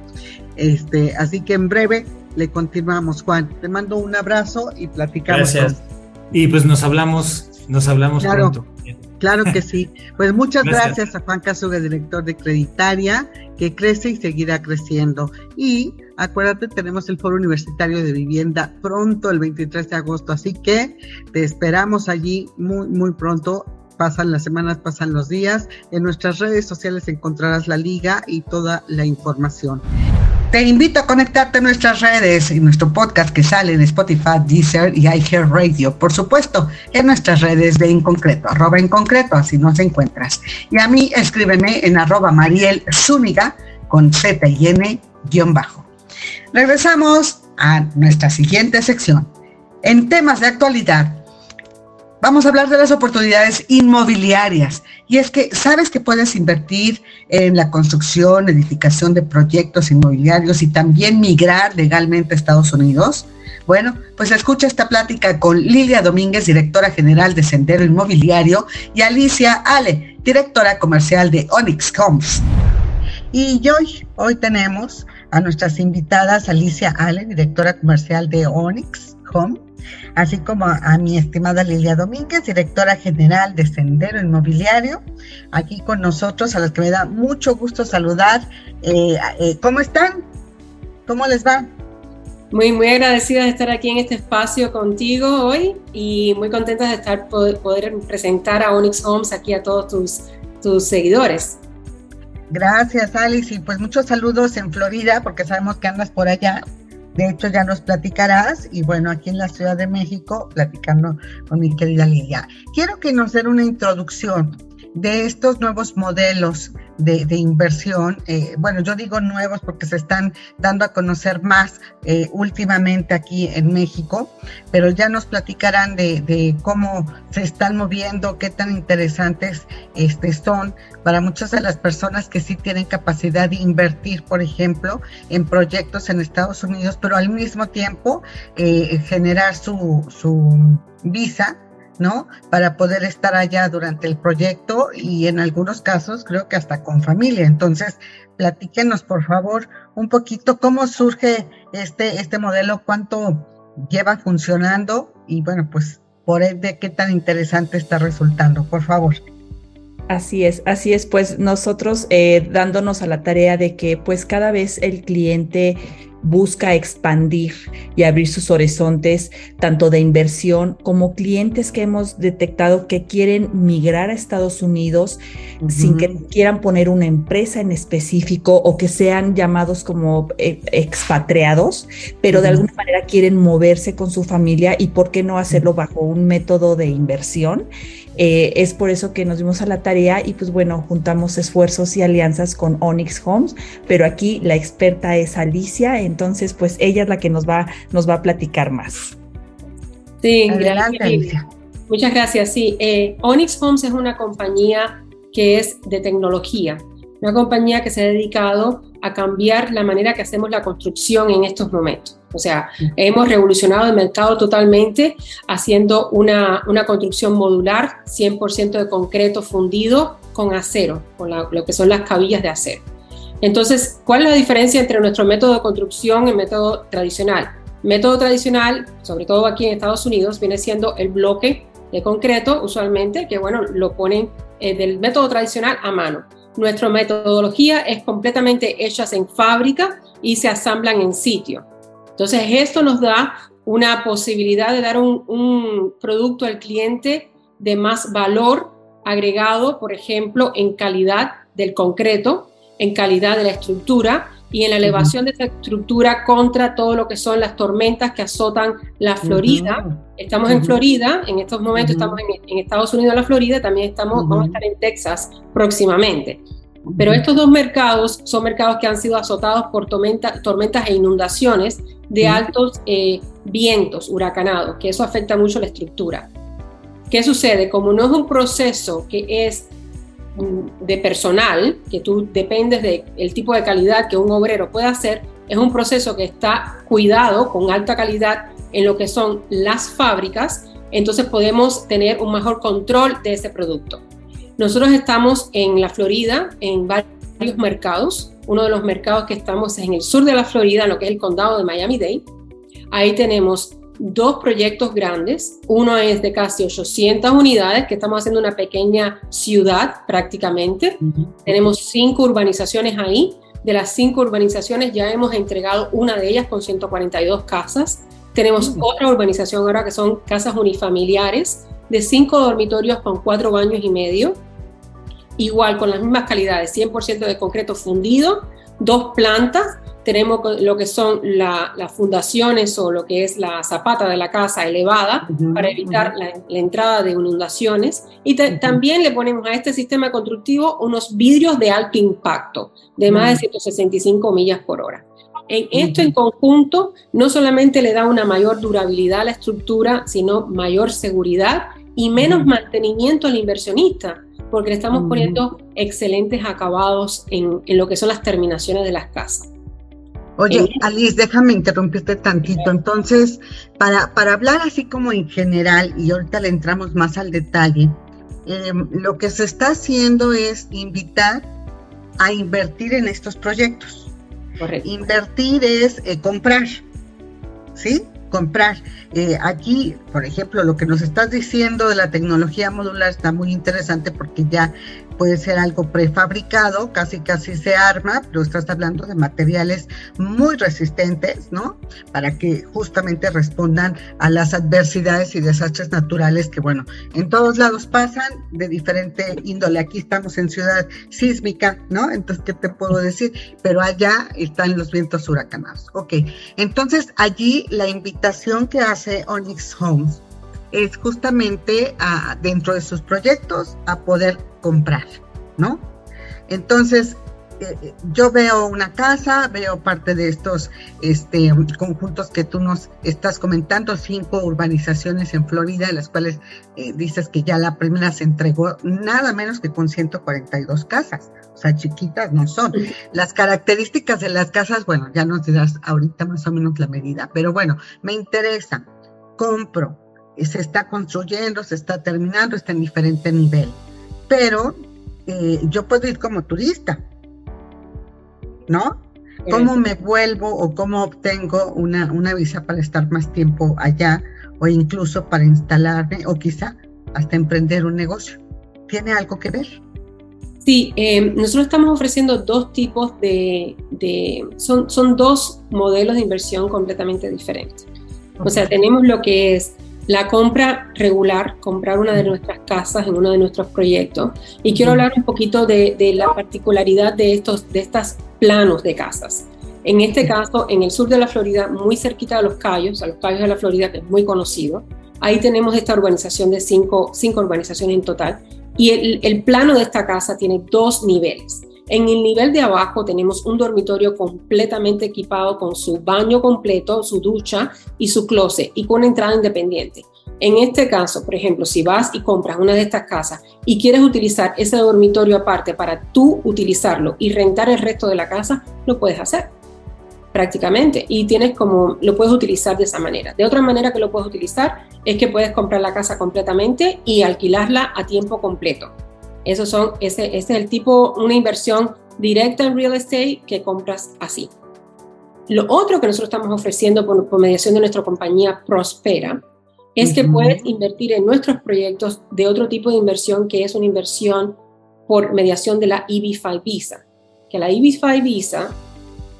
Este, así que en breve le continuamos, Juan. Te mando un abrazo y platicamos. Gracias. Y pues nos hablamos, nos hablamos pronto. Claro que sí. Pues muchas gracias. a Juan Casuga, director de Creditaria, que crece y seguirá creciendo. Y acuérdate, tenemos el Foro Universitario de Vivienda pronto, el 23 de agosto, así que te esperamos allí muy, muy pronto pasan las semanas, pasan los días. En nuestras redes sociales encontrarás la liga y toda la información. Te invito a conectarte a nuestras redes y nuestro podcast que sale en Spotify, Deezer y iHeartRadio. Por supuesto, en nuestras redes de En Concreto, arroba En Concreto, así nos encuentras. Y a mí escríbeme en arroba Mariel Zúñiga con Z y N guion bajo. Regresamos a nuestra siguiente sección. En temas de actualidad, vamos a hablar de las oportunidades inmobiliarias. Y es que sabes que puedes invertir en la construcción, edificación de proyectos inmobiliarios y también migrar legalmente a Estados Unidos. Bueno, pues escucha esta plática con Lilia Domínguez, directora general de Sendero Inmobiliario, y Alicia Ale, directora comercial de Onyx Homes. Y hoy, hoy tenemos a nuestras invitadas Alicia Ale, directora comercial de Onyx Home, así como a, mi estimada Lilia Domínguez, directora general de Sendero Inmobiliario, aquí con nosotros, a las que me da mucho gusto saludar. Eh, eh, ¿Cómo están? ¿Cómo les va? Muy, muy agradecida de estar aquí en este espacio contigo hoy y muy contenta de estar poder, poder presentar a Onyx Homes aquí a todos tus, tus seguidores. Gracias, Alice. Y pues muchos saludos en Florida, porque sabemos que andas por allá. De hecho, ya nos platicarás. Y bueno, aquí en la Ciudad de México, platicando con mi querida Lilia. Quiero que nos den una introducción de estos nuevos modelos de, inversión, eh, bueno, yo digo nuevos porque se están dando a conocer más eh, últimamente aquí en México, pero ya nos platicarán de, cómo se están moviendo, qué tan interesantes este, son para muchas de las personas que sí tienen capacidad de invertir, por ejemplo, en proyectos en Estados Unidos, pero al mismo tiempo eh, generar su, su visa ¿no? Para poder estar allá durante el proyecto y en algunos casos creo que hasta con familia. Entonces, platíquenos por favor un poquito cómo surge este, este modelo, cuánto lleva funcionando y bueno, pues por de qué tan interesante está resultando, por favor. Así es, así es, pues nosotros eh, dándonos a la tarea de que pues cada vez el cliente busca expandir y abrir sus horizontes, tanto de inversión como clientes que hemos detectado que quieren migrar a Estados Unidos sin que quieran poner una empresa en específico o que sean llamados como eh, expatriados, pero de alguna manera quieren moverse con su familia y por qué no hacerlo bajo un método de inversión. Eh, es por eso que nos dimos a la tarea y pues bueno, juntamos esfuerzos y alianzas con Onyx Homes, pero aquí la experta es Alicia, entonces pues ella es la que nos va, nos va a platicar más. Sí, Alicia. Muchas gracias. Sí, eh, Onyx Homes es una compañía que es de tecnología, una compañía que se ha dedicado a cambiar la manera que hacemos la construcción en estos momentos. O sea, hemos revolucionado el mercado totalmente haciendo una, una construcción modular, 100% de concreto fundido con acero, con lo que son las cabillas de acero. Entonces, ¿cuál es la diferencia entre nuestro método de construcción y el método tradicional? método tradicional, sobre todo aquí en Estados Unidos, viene siendo el bloque de concreto, usualmente, que bueno, lo ponen eh, del método tradicional a mano. Nuestra metodología es completamente hechas en fábrica y se asamblan en sitio. Entonces, esto nos da una posibilidad de dar un, producto al cliente de más valor agregado, por ejemplo, en calidad del concreto, en calidad de la estructura y en la elevación de esa estructura contra todo lo que son las tormentas que azotan la Florida. Estamos en Florida, en estos momentos estamos en, Estados Unidos, la Florida, también estamos, vamos a estar en Texas próximamente. Pero estos dos mercados son mercados que han sido azotados por tormentas e inundaciones de altos eh, vientos huracanados, que eso afecta mucho la estructura. ¿Qué sucede? Como no es un proceso que es mm, de personal, que tú dependes del tipo de calidad que un obrero puede hacer, es un proceso que está cuidado con alta calidad en lo que son las fábricas, entonces podemos tener un mejor control de ese producto. Nosotros estamos en la Florida, en varios mercados. Uno de los mercados que estamos es en el sur de la Florida, en lo que es el condado de Miami-Dade. Ahí tenemos dos proyectos grandes. Uno es de casi 800 unidades, que estamos haciendo una pequeña ciudad prácticamente. Tenemos cinco urbanizaciones ahí. De las cinco urbanizaciones ya hemos entregado una de ellas con 142 casas. Tenemos otra urbanización ahora que son casas unifamiliares de cinco dormitorios con cuatro baños y medio, igual con las mismas calidades, 100% de concreto fundido, dos plantas, tenemos lo que son las fundaciones o lo que es la zapata de la casa elevada para evitar la, entrada de inundaciones. Y también le ponemos a este sistema constructivo unos vidrios de alto impacto de más de 165 millas por hora. En esto en conjunto no solamente le da una mayor durabilidad a la estructura, sino mayor seguridad y menos mantenimiento al inversionista, porque le estamos poniendo excelentes acabados en, lo que son las terminaciones de las casas. Oye, Alice, déjame interrumpirte tantito. Entonces, para, para hablar así como en general, y ahorita le entramos más al detalle, em, lo que se está haciendo es invitar a invertir en estos proyectos. Invertir es eh, comprar, ¿sí? Comprar. Eh, aquí, por ejemplo, lo que nos estás diciendo de la tecnología modular está muy interesante porque ya puede ser algo prefabricado, casi casi se arma, pero estás hablando de materiales muy resistentes, ¿no? Para que justamente respondan a las adversidades y desastres naturales que, bueno, en todos lados pasan de diferente índole. Aquí estamos en ciudad sísmica, ¿no? Entonces, ¿qué te puedo decir? Pero allá están los vientos huracanados. Ok, entonces allí la invitación que hace Onyx Homes es justamente a, dentro de sus proyectos a poder comprar, ¿no? Entonces, eh, eh, yo veo una casa, veo parte de estos este, conjuntos que tú nos estás comentando, cinco urbanizaciones en Florida, las cuales eh, dices que ya la primera se entregó nada menos que con 142 casas, o sea, chiquitas no son. Las características de las casas, bueno, ya nos dirás ahorita más o menos la medida, pero bueno, me interesa, compro, se está construyendo, se está terminando, está en diferente nivel. Pero eh, yo puedo ir como turista, ¿no? ¿Cómo me vuelvo o cómo obtengo una, una visa para estar más tiempo allá o incluso para instalarme o quizá hasta emprender un negocio? ¿Tiene algo que ver? Sí, eh, nosotros estamos ofreciendo dos tipos de, de son, son dos modelos de inversión completamente diferentes. O sea, tenemos lo que es la compra regular, comprar una de nuestras casas en uno de nuestros proyectos. Y quiero hablar un poquito de, la particularidad de estos de estas planos de casas. En este caso, en el sur de la Florida, muy cerquita de los Cayos, a los Cayos de la Florida, que es muy conocido, ahí tenemos esta urbanización de cinco, cinco urbanizaciones en total. Y el, el plano de esta casa tiene dos niveles. En el nivel de abajo tenemos un dormitorio completamente equipado con su baño completo, su ducha y su closet y con entrada independiente. En este caso, por ejemplo, si vas y compras una de estas casas y quieres utilizar ese dormitorio aparte para tú utilizarlo y rentar el resto de la casa, lo puedes hacer prácticamente y tienes como lo puedes utilizar de esa manera. De otra manera que lo puedes utilizar es que puedes comprar la casa completamente y alquilarla a tiempo completo. Esos son, ese, es el tipo, una inversión directa en real estate que compras así. Lo otro que nosotros estamos ofreciendo por, mediación de nuestra compañía Prospera es que puedes invertir en nuestros proyectos de otro tipo de inversión que es una inversión por mediación de la EB5 Visa. Que la EB5 Visa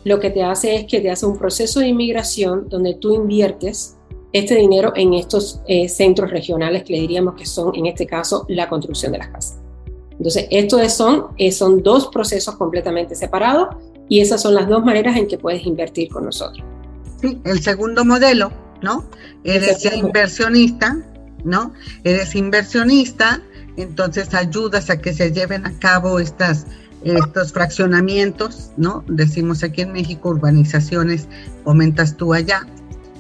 lo que te hace es que te hace un proceso de inmigración donde tú inviertes este dinero en estos eh, centros regionales que le diríamos que son, en este caso, la construcción de las casas. Entonces, estos son, eh, son dos procesos completamente separados y esas son las dos maneras en que puedes invertir con nosotros. Sí, el segundo modelo, ¿no? Eres inversionista, ¿no? Eres inversionista, entonces ayudas a que se lleven a cabo estas, estos fraccionamientos, ¿no? Decimos aquí en México urbanizaciones, comentas tú allá,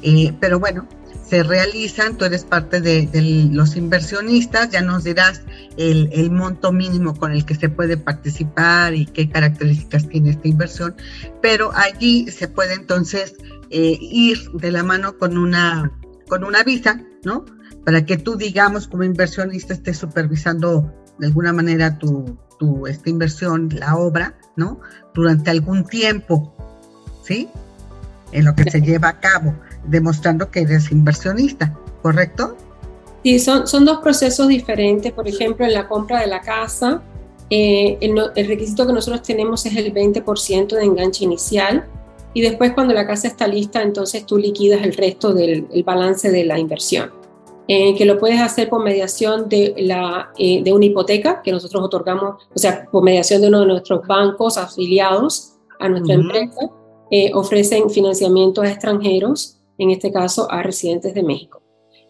eh, pero bueno, se realizan, tú eres parte de, los inversionistas, ya nos dirás el, monto mínimo con el que se puede participar y qué características tiene esta inversión, pero allí se puede entonces eh, ir de la mano con una, con una visa, ¿no? Para que tú, digamos, como inversionista estés supervisando de alguna manera tu, tu esta inversión, la obra, ¿no? Durante algún tiempo, ¿sí? En lo que se [LAUGHS] lleva a cabo demostrando que eres inversionista, ¿correcto? Sí, son, son dos procesos diferentes. Por ejemplo, en la compra de la casa, eh, el, requisito que nosotros tenemos es el 20% de enganche inicial y después cuando la casa está lista, entonces tú liquidas el resto del balance de la inversión. eh, que lo puedes hacer por mediación de, la, eh, de una hipoteca que nosotros otorgamos, o sea, por mediación de uno de nuestros bancos afiliados a nuestra empresa, eh, ofrecen financiamiento a extranjeros, en este caso a residentes de México.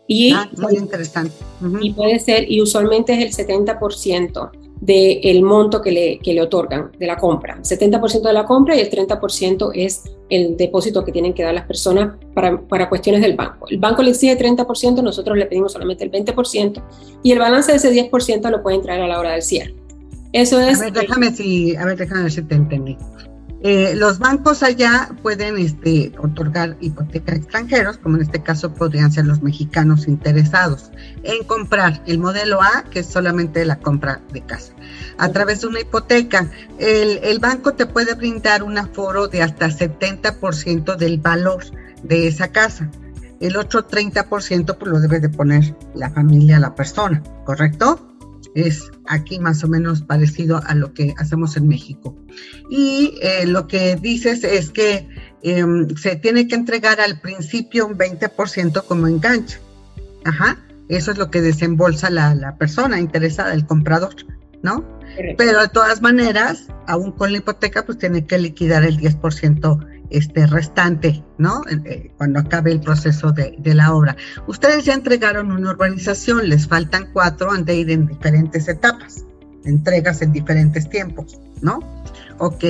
Y, ah, muy interesante. Y puede ser, y usualmente es el 70% del monto que le, que le otorgan de la compra. 70% de la compra y el 30% es el depósito que tienen que dar las personas para, para, cuestiones del banco. El banco le exige 30%, nosotros le pedimos solamente el 20% y el balance de ese 10% lo pueden traer a la hora del cierre. Eso es... A ver, déjame, si, a ver, déjame ver si te entendí. Eh, los bancos allá pueden este, otorgar hipotecas extranjeros, como en este caso podrían ser los mexicanos interesados en comprar el modelo A, que es solamente la compra de casa. A través de una hipoteca, el, el banco te puede brindar un aforo de hasta 70% del valor de esa casa. El otro 30% pues lo debe de poner la familia, la persona, ¿correcto? Es aquí más o menos parecido a lo que hacemos en México. Y eh, lo que dices es que em, se tiene que entregar al principio un 20% como enganche. Ajá, eso es lo que desembolsa la, la persona interesada, el comprador, ¿no? Pero de todas maneras, aún con la hipoteca, pues tiene que liquidar el 10% este restante, ¿no? Eh, cuando acabe el proceso de, la obra. Ustedes ya entregaron una urbanización, les faltan cuatro, han de ir en diferentes etapas, entregas en diferentes tiempos, ¿no? Ok,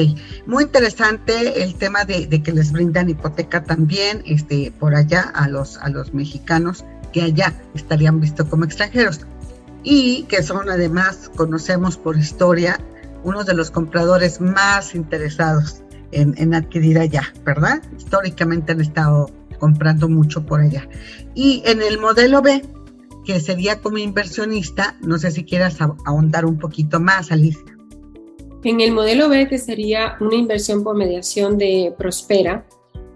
muy interesante el tema de, que les brindan hipoteca también este, por allá a los, a los mexicanos que allá estarían vistos como extranjeros y que son además, conocemos por historia, uno de los compradores más interesados en, adquirir allá, ¿verdad? Históricamente han estado comprando mucho por allá. Y en el modelo B, que sería como inversionista, no sé si quieras ahondar un poquito más, Alicia. En el modelo B, que sería una inversión por mediación de Prospera,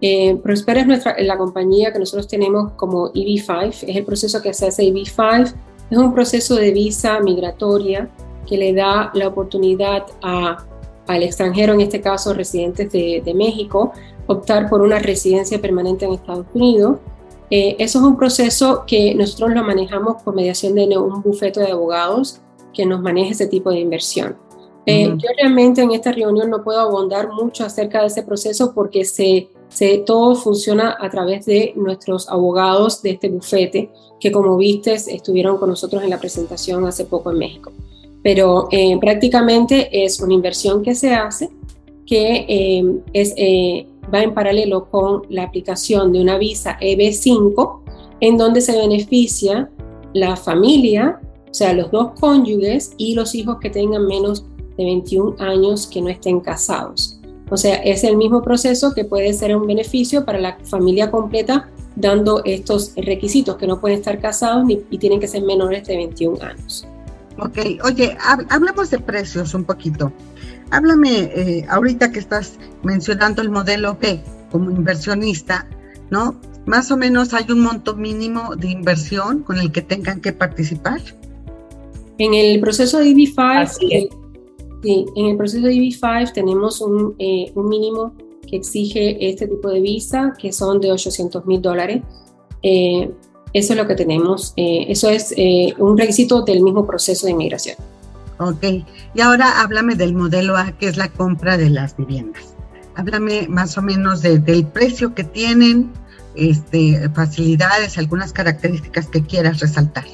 eh, Prospera es nuestra, la compañía que nosotros tenemos como EB5, es el proceso que se hace EB5, es un proceso de visa migratoria que le da la oportunidad a al extranjero, en este caso residentes de, México, optar por una residencia permanente en Estados Unidos. Eh, eso es un proceso que nosotros lo manejamos por mediación de un bufete de abogados que nos maneja ese tipo de inversión. Eh, yo realmente en esta reunión no puedo abundar mucho acerca de ese proceso porque se, se, todo funciona a través de nuestros abogados de este bufete que como viste estuvieron con nosotros en la presentación hace poco en México pero eh, prácticamente es una inversión que se hace que eh, es, eh, va en paralelo con la aplicación de una visa EB5, en donde se beneficia la familia, o sea, los dos cónyuges y los hijos que tengan menos de 21 años que no estén casados. O sea, es el mismo proceso que puede ser un beneficio para la familia completa, dando estos requisitos que no pueden estar casados y tienen que ser menores de 21 años. Ok, oye, hablemos de precios un poquito. Háblame, eh, ahorita que estás mencionando el modelo B como inversionista, ¿no? Más o menos hay un monto mínimo de inversión con el que tengan que participar. En el proceso de EB5, eh, sí, en el proceso de EB5 tenemos un, eh, un, mínimo que exige este tipo de visa, que son de 800 mil dólares. Eso es lo que tenemos. Eh, eso es eh, un requisito del mismo proceso de inmigración. Ok. Y ahora háblame del modelo A, que es la compra de las viviendas. Háblame más o menos del precio que tienen, este, facilidades, algunas características que quieras resaltar.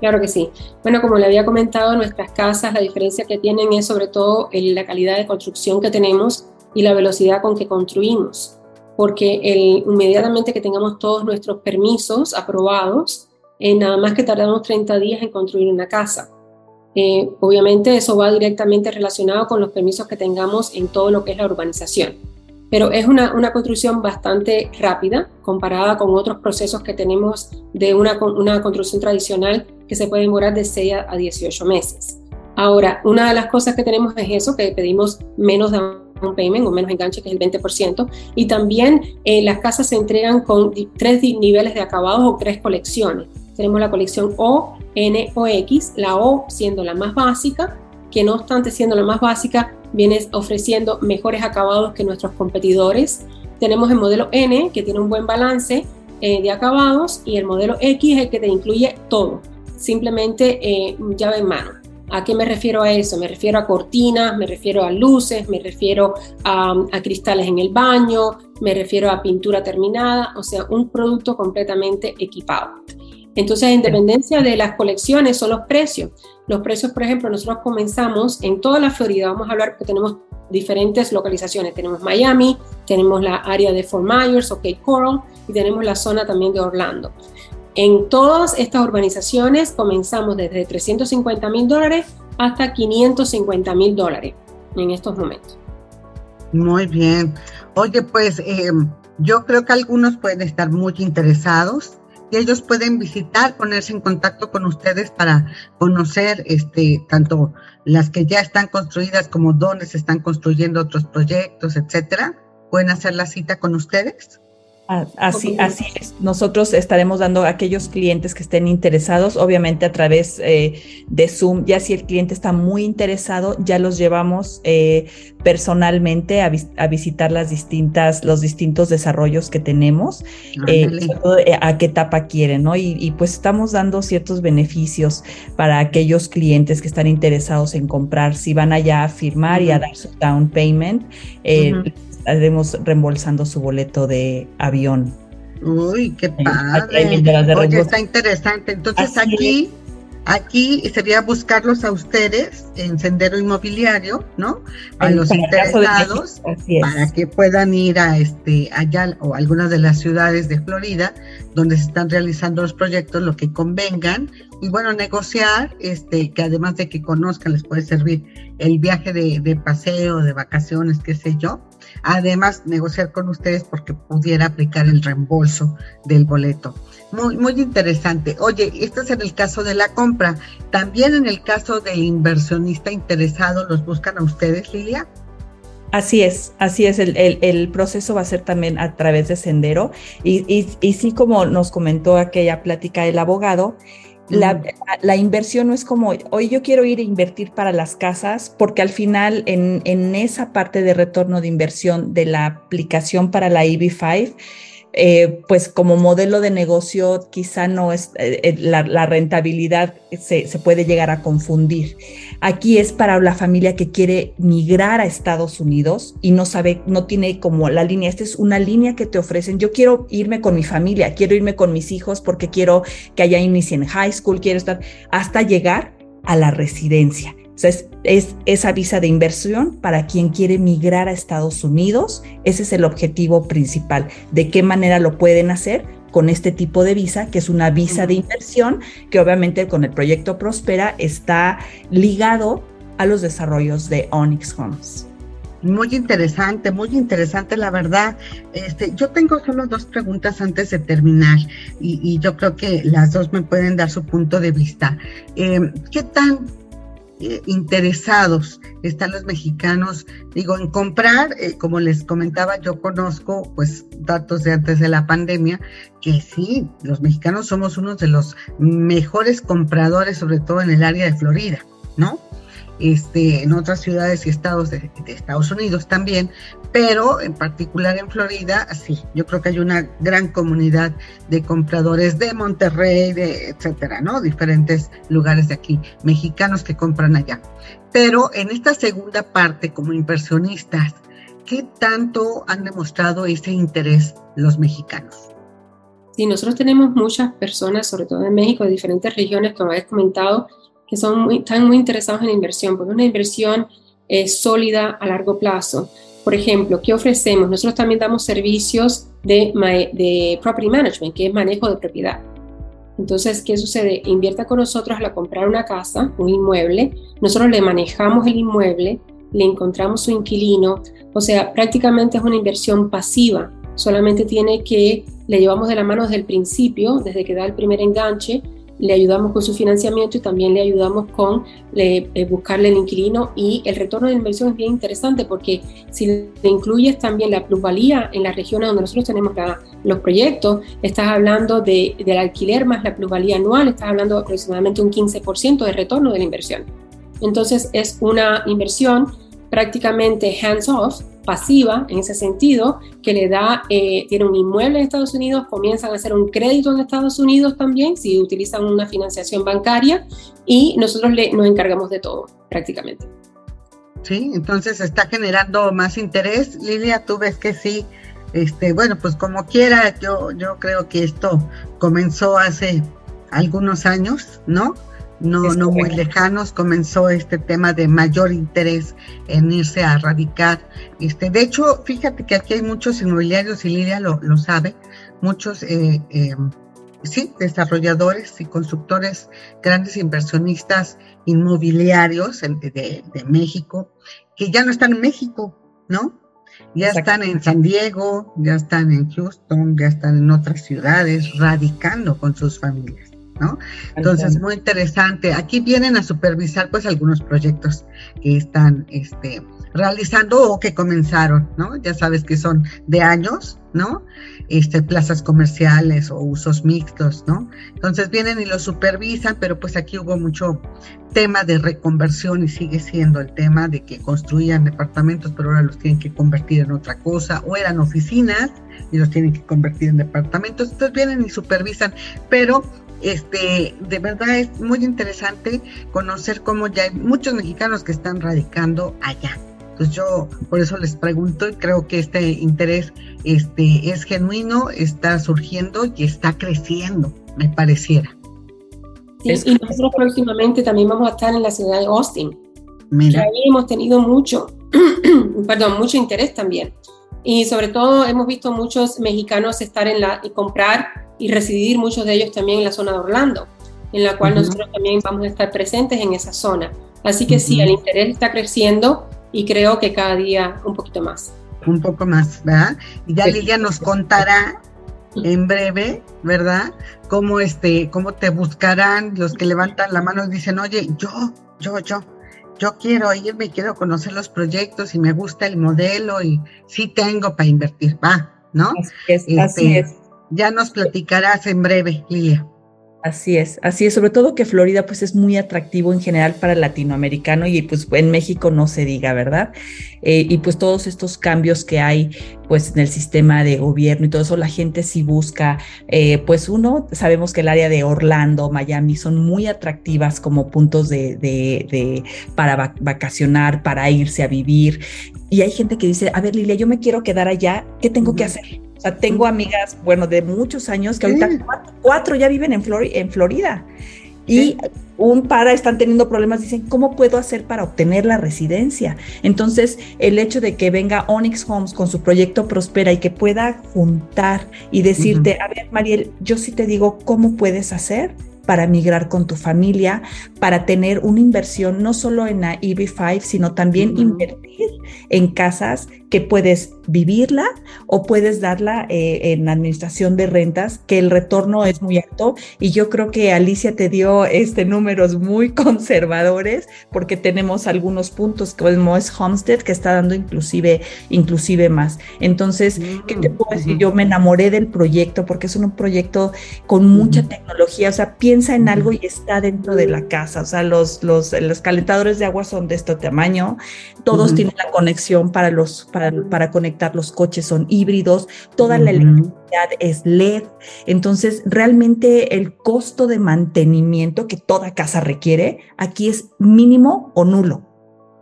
Claro que sí. Bueno, como le había comentado, nuestras casas, la diferencia que tienen es sobre todo en la calidad de construcción que tenemos y la velocidad con que construimos porque el, inmediatamente que tengamos todos nuestros permisos aprobados, eh, nada más que tardamos 30 días en construir una casa. Eh, obviamente eso va directamente relacionado con los permisos que tengamos en todo lo que es la urbanización. Pero es una, una construcción bastante rápida comparada con otros procesos que tenemos de una, una construcción tradicional que se puede demorar de 6 a 18 meses. Ahora, una de las cosas que tenemos es eso, que pedimos menos de payment o menos enganche, que es el 20%. Y también eh, las casas se entregan con tres niveles de acabados o tres colecciones. Tenemos la colección O, N o X, la O siendo la más básica, que no obstante siendo la más básica, viene ofreciendo mejores acabados que nuestros competidores. Tenemos el modelo N, que tiene un buen balance, eh, de acabados y el modelo X es el que te incluye todo, simplemente eh, llave en mano. ¿A qué me refiero a eso? Me refiero a cortinas, me refiero a luces, me refiero a, a, cristales en el baño, me refiero a pintura terminada, o sea, un producto completamente equipado. Entonces, en dependencia de las colecciones son los precios. Los precios, por ejemplo, nosotros comenzamos en toda la Florida, vamos a hablar porque tenemos diferentes localizaciones. Tenemos Miami, tenemos la área de Fort Myers o Cape Coral y tenemos la zona también de Orlando. En todas estas urbanizaciones comenzamos desde 350 mil dólares hasta 550 mil dólares en estos momentos. Muy bien. Oye, pues eh, yo creo que algunos pueden estar muy interesados y ellos pueden visitar, ponerse en contacto con ustedes para conocer este tanto las que ya están construidas como dónde se están construyendo otros proyectos, etcétera. Pueden hacer la cita con ustedes. Así, así es. Nosotros estaremos dando a aquellos clientes que estén interesados, obviamente a través eh, de Zoom. Ya si el cliente está muy interesado, ya los llevamos eh, personalmente a, visitar las distintas, los distintos desarrollos que tenemos, eh, a qué etapa quieren, ¿no? Y, pues estamos dando ciertos beneficios para aquellos clientes que están interesados en comprar. Si van allá a firmar y a dar su down payment, estaremos reembolsando su boleto de avión. Uy, qué padre. Oye, está interesante. Entonces aquí, aquí sería buscarlos a ustedes en Sendero Inmobiliario, ¿no? A los interesados para que puedan ir a este allá o algunas de las ciudades de Florida donde se están realizando los proyectos, lo que convengan y bueno, negociar, este, que además de que conozcan les puede servir el viaje de, de paseo, de vacaciones, qué sé yo, Además, negociar con ustedes porque pudiera aplicar el reembolso del boleto. Muy, muy interesante. Oye, esto es en el caso de la compra. También en el caso del inversionista interesado, ¿los buscan a ustedes, Lilia? Así es, así es, el, proceso va a ser también a través de Sendero y, y, y sí como nos comentó aquella plática el abogado, la, inversión no es como, hoy yo quiero ir a invertir para las casas, porque al final en, en esa parte de retorno de inversión de la aplicación para la EB5, eh, pues como modelo de negocio quizá no es, eh, eh, la, rentabilidad se, puede llegar a confundir. Aquí es para la familia que quiere migrar a Estados Unidos y no sabe, no tiene como la línea, esta es una línea que te ofrecen, yo quiero irme con mi familia, quiero irme con mis hijos porque quiero que allá inicien high school, quiero estar hasta llegar a la residencia. Entonces, es esa visa de inversión para quien quiere migrar a Estados Unidos. Ese es el objetivo principal. ¿De qué manera lo pueden hacer? Con este tipo de visa, que es una visa de inversión, que obviamente con el proyecto Prospera está ligado a los desarrollos de Onyx Homes. Muy interesante, muy interesante, la verdad. Este, yo tengo solo dos preguntas antes de terminar y, yo creo que las dos me pueden dar su punto de vista. Eh, ¿Qué tan eh, interesados están los mexicanos, digo, en comprar, eh, como les comentaba, yo conozco pues datos de antes de la pandemia, que sí, los mexicanos somos uno de los mejores compradores, sobre todo en el área de Florida, ¿no? Este, en otras ciudades y estados de, Estados Unidos también, pero en particular en Florida, sí, yo creo que hay una gran comunidad de compradores de Monterrey, de etcétera, ¿no? Diferentes lugares de aquí, mexicanos que compran allá. Pero en esta segunda parte, como inversionistas, ¿qué tanto han demostrado ese interés los mexicanos? Sí, nosotros tenemos muchas personas, sobre todo en México, de diferentes regiones, como habéis comentado, que son muy, están muy interesados en inversión, porque una inversión es sólida a largo plazo. Por ejemplo, ¿qué ofrecemos? Nosotros también damos servicios de, de property management, que es manejo de propiedad. Entonces, ¿qué sucede? Invierta con nosotros a comprar una casa, un inmueble, nosotros le manejamos el inmueble, le encontramos su inquilino, o sea, prácticamente es una inversión pasiva, solamente tiene que, le llevamos de la mano desde el principio, desde que da el primer enganche, le ayudamos con su financiamiento y también le ayudamos con eh, buscarle el inquilino y el retorno de inversión es bien interesante porque si le incluyes también la plusvalía en las regiones donde nosotros tenemos los proyectos, estás hablando de, del alquiler más la plusvalía anual, estás hablando aproximadamente un 15% de retorno de la inversión. Entonces es una inversión prácticamente hands-off, pasiva en ese sentido, que le da, eh, tiene un inmueble en Estados Unidos, comienzan a hacer un crédito en Estados Unidos también, si utilizan una financiación bancaria, y nosotros le, nos encargamos de todo, prácticamente. Sí, entonces está generando más interés. Lilia, tú ves que sí. Este, bueno, pues como quiera, yo, yo creo que esto comenzó hace algunos años, ¿no? No, no muy lejanos comenzó este tema de mayor interés en irse a radicar. Este, de hecho, fíjate que aquí hay muchos inmobiliarios, y Lidia lo, lo sabe, muchos eh, em, sí, desarrolladores y constructores, grandes inversionistas inmobiliarios de, de, México, que ya no están en México, ¿no? Ya están en San Diego, ya están en Houston, ya están en otras ciudades, radicando con sus familias. ¿No? Entonces, muy interesante. Aquí vienen a supervisar pues algunos proyectos que están este, realizando o que comenzaron, ¿no? Ya sabes que son de años, ¿no? Este, plazas comerciales o usos mixtos, ¿no? Entonces vienen y lo supervisan, pero pues aquí hubo mucho tema de reconversión y sigue siendo el tema de que construían departamentos, pero ahora los tienen que convertir en otra cosa, o eran oficinas y los tienen que convertir en departamentos. Entonces vienen y supervisan, pero este, de verdad es muy interesante conocer cómo ya hay muchos mexicanos que están radicando allá. Pues yo por eso les pregunto y creo que este interés este, es genuino, está surgiendo y está creciendo, me pareciera. Sí, y nosotros próximamente también vamos a estar en la ciudad de Austin. Mira. ahí hemos tenido mucho, [CLEARS THROAT] perdón, mucho interés también. Y sobre todo hemos visto muchos mexicanos estar en la y comprar y residir muchos de ellos también en la zona de Orlando, en la cual nosotros también vamos a estar presentes en esa zona. Así que sí, el interés está creciendo y creo que cada día un poquito más. Un poco más, ¿verdad? Y ya Lilia nos contará en breve, ¿verdad? Cómo este, cómo te buscarán los que levantan la mano y dicen, oye, yo, yo, yo, yo quiero irme, quiero conocer los proyectos y me gusta el modelo y sí tengo para invertir, va, ¿no? Así es, así este, es. Ya nos platicarás en breve, Lilia. Así es, así es, sobre todo que Florida pues es muy atractivo en general para el latinoamericano y pues en México no se diga, ¿verdad? Eh, y pues todos estos cambios que hay pues en el sistema de gobierno y todo eso, la gente sí busca, eh, pues uno, sabemos que el área de Orlando, Miami son muy atractivas como puntos de, de, para vacacionar, para irse a vivir. Y hay gente que dice, a ver Lilia, yo me quiero quedar allá, ¿qué tengo que hacer? Sea, tengo amigas, bueno, de muchos años que ahorita cuatro, ya viven en, en Florida. Y un para están teniendo problemas, dicen, ¿cómo puedo hacer para obtener la residencia? Entonces, el hecho de que venga Onyx Homes con su proyecto Prospera y que pueda juntar y decirte, a ver, Mariel, yo sí te digo cómo puedes hacer para migrar con tu familia, para tener una inversión no solo en la EB5, sino también invertir en casas que puedes vivirla o puedes darla eh, en administración de rentas, que el retorno es muy alto. Y yo creo que Alicia te dio este números muy [LAUGHS] conservadores porque tenemos algunos puntos como es Homestead que está dando inclusive, inclusive más. Entonces, ¿qué te puedo decir? Yo me enamoré del proyecto porque es un proyecto con mucha tecnología. O sea, piensa en algo y está dentro de la casa. O sea, los, los, los calentadores de agua son de este tamaño. Todos tienen la conexión para los para, conectar los coches son híbridos, toda la electricidad es LED, entonces realmente el costo de mantenimiento que toda casa requiere aquí es mínimo o nulo.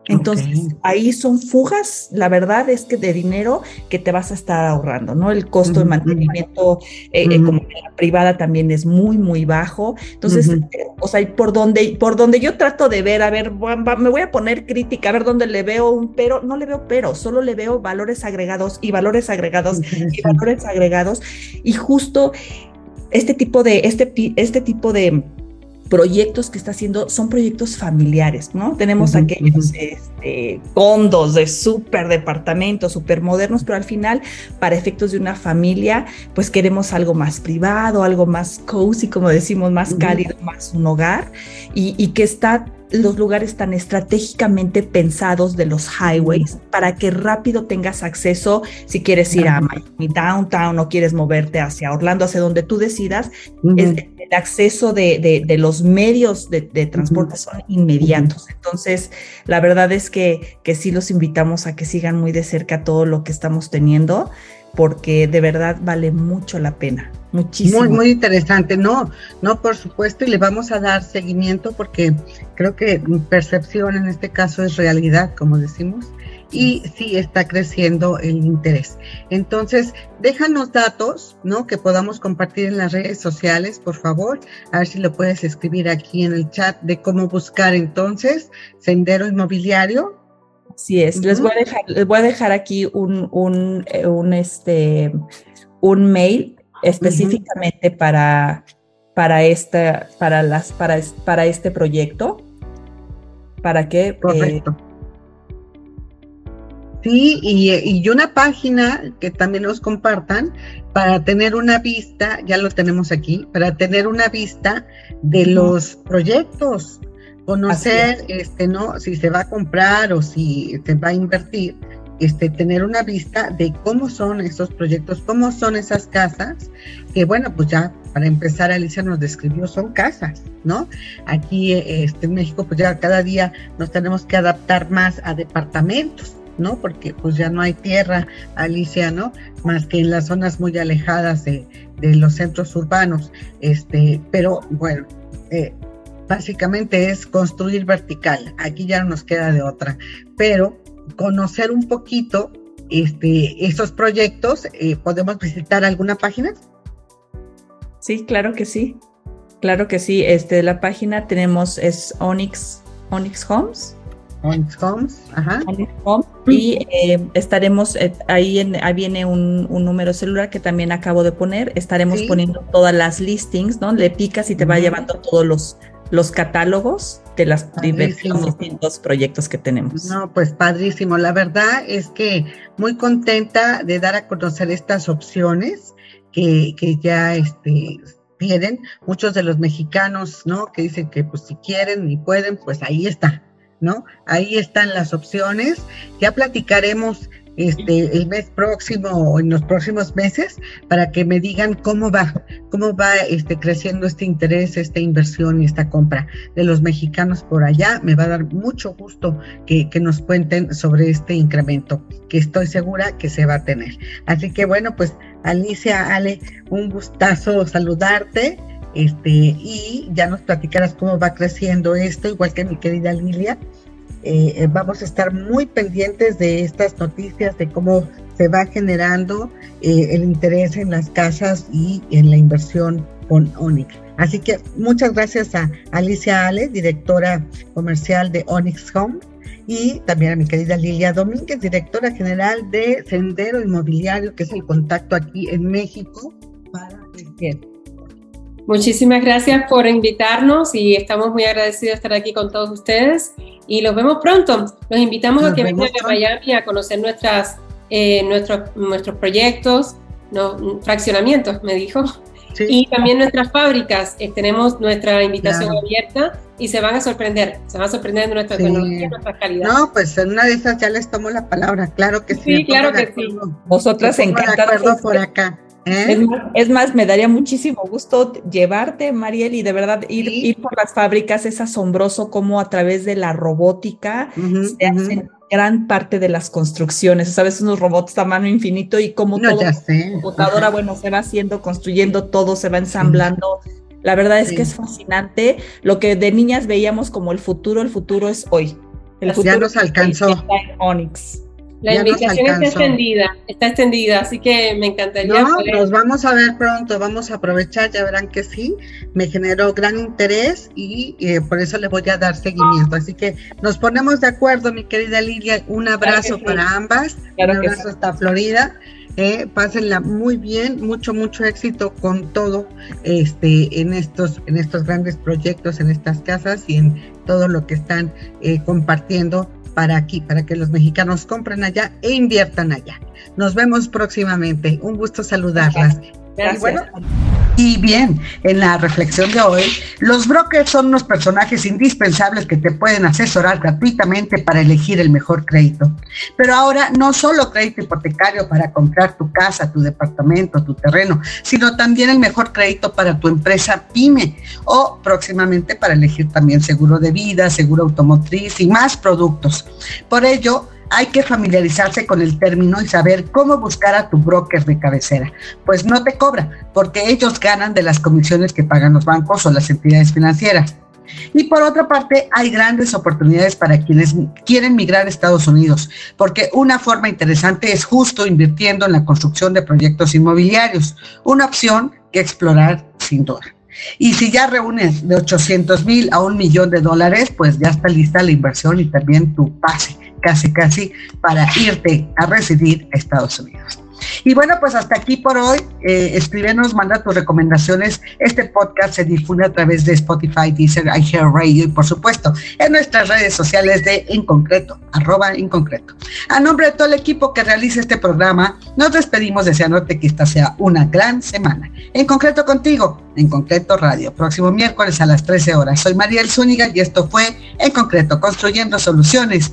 Entonces, ahí son fugas, la verdad es que de dinero que te vas a estar ahorrando, ¿no? El costo de mantenimiento eh, eh, como la privada también es muy, muy bajo. Entonces, eh, o sea, por donde, por donde yo trato de ver, a ver, me voy a poner crítica, a ver dónde le veo un pero, no le veo pero, solo le veo valores agregados y valores agregados y valores agregados. Y justo este tipo de, este, este tipo de proyectos que está haciendo son proyectos familiares, ¿no? Tenemos aquellos este, condos de súper departamentos, súper modernos, pero al final, para efectos de una familia, pues queremos algo más privado, algo más cozy, como decimos, más cálido, más un hogar, y, y que está los lugares tan estratégicamente pensados de los highways para que rápido tengas acceso si quieres ir a Miami Downtown o quieres moverte hacia Orlando, hacia donde tú decidas. el acceso de, los medios de, transporte son inmediatos. Entonces, la verdad es que, que sí los invitamos a que sigan muy de cerca todo lo que estamos teniendo, porque de verdad vale mucho la pena. Muchísimo. Muy, muy interesante. No, no, por supuesto, y le vamos a dar seguimiento porque creo que percepción en este caso es realidad, como decimos, y sí está creciendo el interés. Entonces, déjanos datos, ¿no? Que podamos compartir en las redes sociales, por favor. A ver si lo puedes escribir aquí en el chat de cómo buscar entonces Sendero Inmobiliario. Así es. Les voy a dejar, les voy a dejar aquí un, un, eh, un este, un mail específicamente para, para, esta, para, las, para, para este proyecto, para que... Eh, Correcto. sí, y, y, una página que también nos compartan para tener una vista, ya lo tenemos aquí, para tener una vista de los proyectos, conocer, este, ¿no? Si se va a comprar o si se va a invertir, este, tener una vista de cómo son esos proyectos, cómo son esas casas, que bueno, pues ya para empezar Alicia nos describió, son casas, ¿no? Aquí este, en México pues ya cada día nos tenemos que adaptar más a departamentos, ¿no? Porque pues ya no hay tierra, Alicia, ¿no? Más que en las zonas muy alejadas de, de los centros urbanos, este, pero bueno, eh, básicamente es construir vertical, aquí ya no nos queda de otra, pero conocer un poquito este, esos proyectos, eh, ¿podemos visitar alguna página? Sí, claro que sí. Claro que sí. Este, la página tenemos es Onyx, Onyx Homes. Onyx Homes, ajá. Onyx Homes. Y eh, estaremos, eh, ahí, en, ahí viene un, número celular que también acabo de poner. Estaremos poniendo todas las listings, ¿no? Le picas y te va llevando todos los, los catálogos de las distintos proyectos que tenemos. No, pues padrísimo. La verdad es que muy contenta de dar a conocer estas opciones que, que ya este, tienen muchos de los mexicanos, ¿no? Que dicen que pues si quieren y pueden, pues ahí está, ¿no? Ahí están las opciones. Ya platicaremos este, el mes próximo o en los próximos meses para que me digan cómo va, cómo va este, creciendo este interés, esta inversión y esta compra de los mexicanos por allá. Me va a dar mucho gusto que, que nos cuenten sobre este incremento que estoy segura que se va a tener. Así que bueno, pues Alicia, Ale, un gustazo saludarte. Este, y ya nos platicarás cómo va creciendo esto, igual que mi querida Lilia. Eh, eh, vamos a estar muy pendientes de estas noticias, de cómo se va generando eh, el interés en las casas y en la inversión con Onyx. Así que muchas gracias a Alicia Ale, directora comercial de Onyx Home, y también a mi querida Lilia Domínguez, directora general de Sendero Inmobiliario, que es el contacto aquí en México para el Muchísimas gracias por invitarnos y estamos muy agradecidos de estar aquí con todos ustedes y los vemos pronto. Los invitamos a que vengan a Miami a conocer nuestras, eh, nuestros, nuestros proyectos, no, fraccionamientos, me dijo. Y también nuestras fábricas. Eh, tenemos nuestra invitación abierta y se van a sorprender. Se van a sorprender de nuestra tecnología, nuestra calidad. No, pues en una de esas ya les tomo la palabra. Claro que sí. Sí, claro que sí. Vosotras encantadas. por acá. ¿Eh? Es, más, me daría muchísimo gusto llevarte, Mariel, y de verdad ir, por las fábricas. Es asombroso cómo a través de la robótica se hacen gran parte de las construcciones. Sabes, unos robots a mano infinito y cómo todo la computadora, bueno, se va haciendo, construyendo todo, se va ensamblando. La verdad es que es fascinante. Lo que de niñas veíamos como el futuro, el futuro es hoy. El futuro ya nos alcanzó. Onyx. La invitación está extendida, está extendida, así que me encantaría. No, nos vamos a ver pronto, vamos a aprovechar, ya verán que sí, me generó gran interés y eh, por eso le voy a dar seguimiento. Así que nos ponemos de acuerdo, mi querida Lilia, un abrazo para ambas, un abrazo hasta Florida. Eh, pásenla muy bien, mucho, mucho éxito con todo este en estos, en estos grandes proyectos, en estas casas y en todo lo que están eh, compartiendo para aquí, para que los mexicanos compren allá e inviertan allá. Nos vemos próximamente. Un gusto saludarlas. Y bien, en la reflexión de hoy, los brokers son unos personajes indispensables que te pueden asesorar gratuitamente para elegir el mejor crédito. Pero ahora no solo crédito hipotecario para comprar tu casa, tu departamento, tu terreno, sino también el mejor crédito para tu empresa pyme o próximamente para elegir también seguro de vida, seguro automotriz y más productos. Por ello, hay que familiarizarse con el término y saber cómo buscar a tu broker de cabecera. Pues no te cobra, porque ellos ganan de las comisiones que pagan los bancos o las entidades financieras. Y por otra parte, hay grandes oportunidades para quienes quieren migrar a Estados Unidos, porque una forma interesante es justo invirtiendo en la construcción de proyectos inmobiliarios, una opción que explorar sin duda. Y si ya reúnes de 800 mil a un millón de dólares, pues ya está lista la inversión y también tu pase casi, casi para irte a residir a Estados Unidos. Y bueno, pues hasta aquí por hoy. Eh, escríbenos, manda tus recomendaciones. Este podcast se difunde a través de Spotify, Deezer, Radio y por supuesto en nuestras redes sociales de En Concreto, arroba En Concreto. A nombre de todo el equipo que realiza este programa, nos despedimos deseándote que esta sea una gran semana. En concreto contigo, En Concreto Radio, próximo miércoles a las 13 horas. Soy María Zúñiga y esto fue En Concreto, construyendo soluciones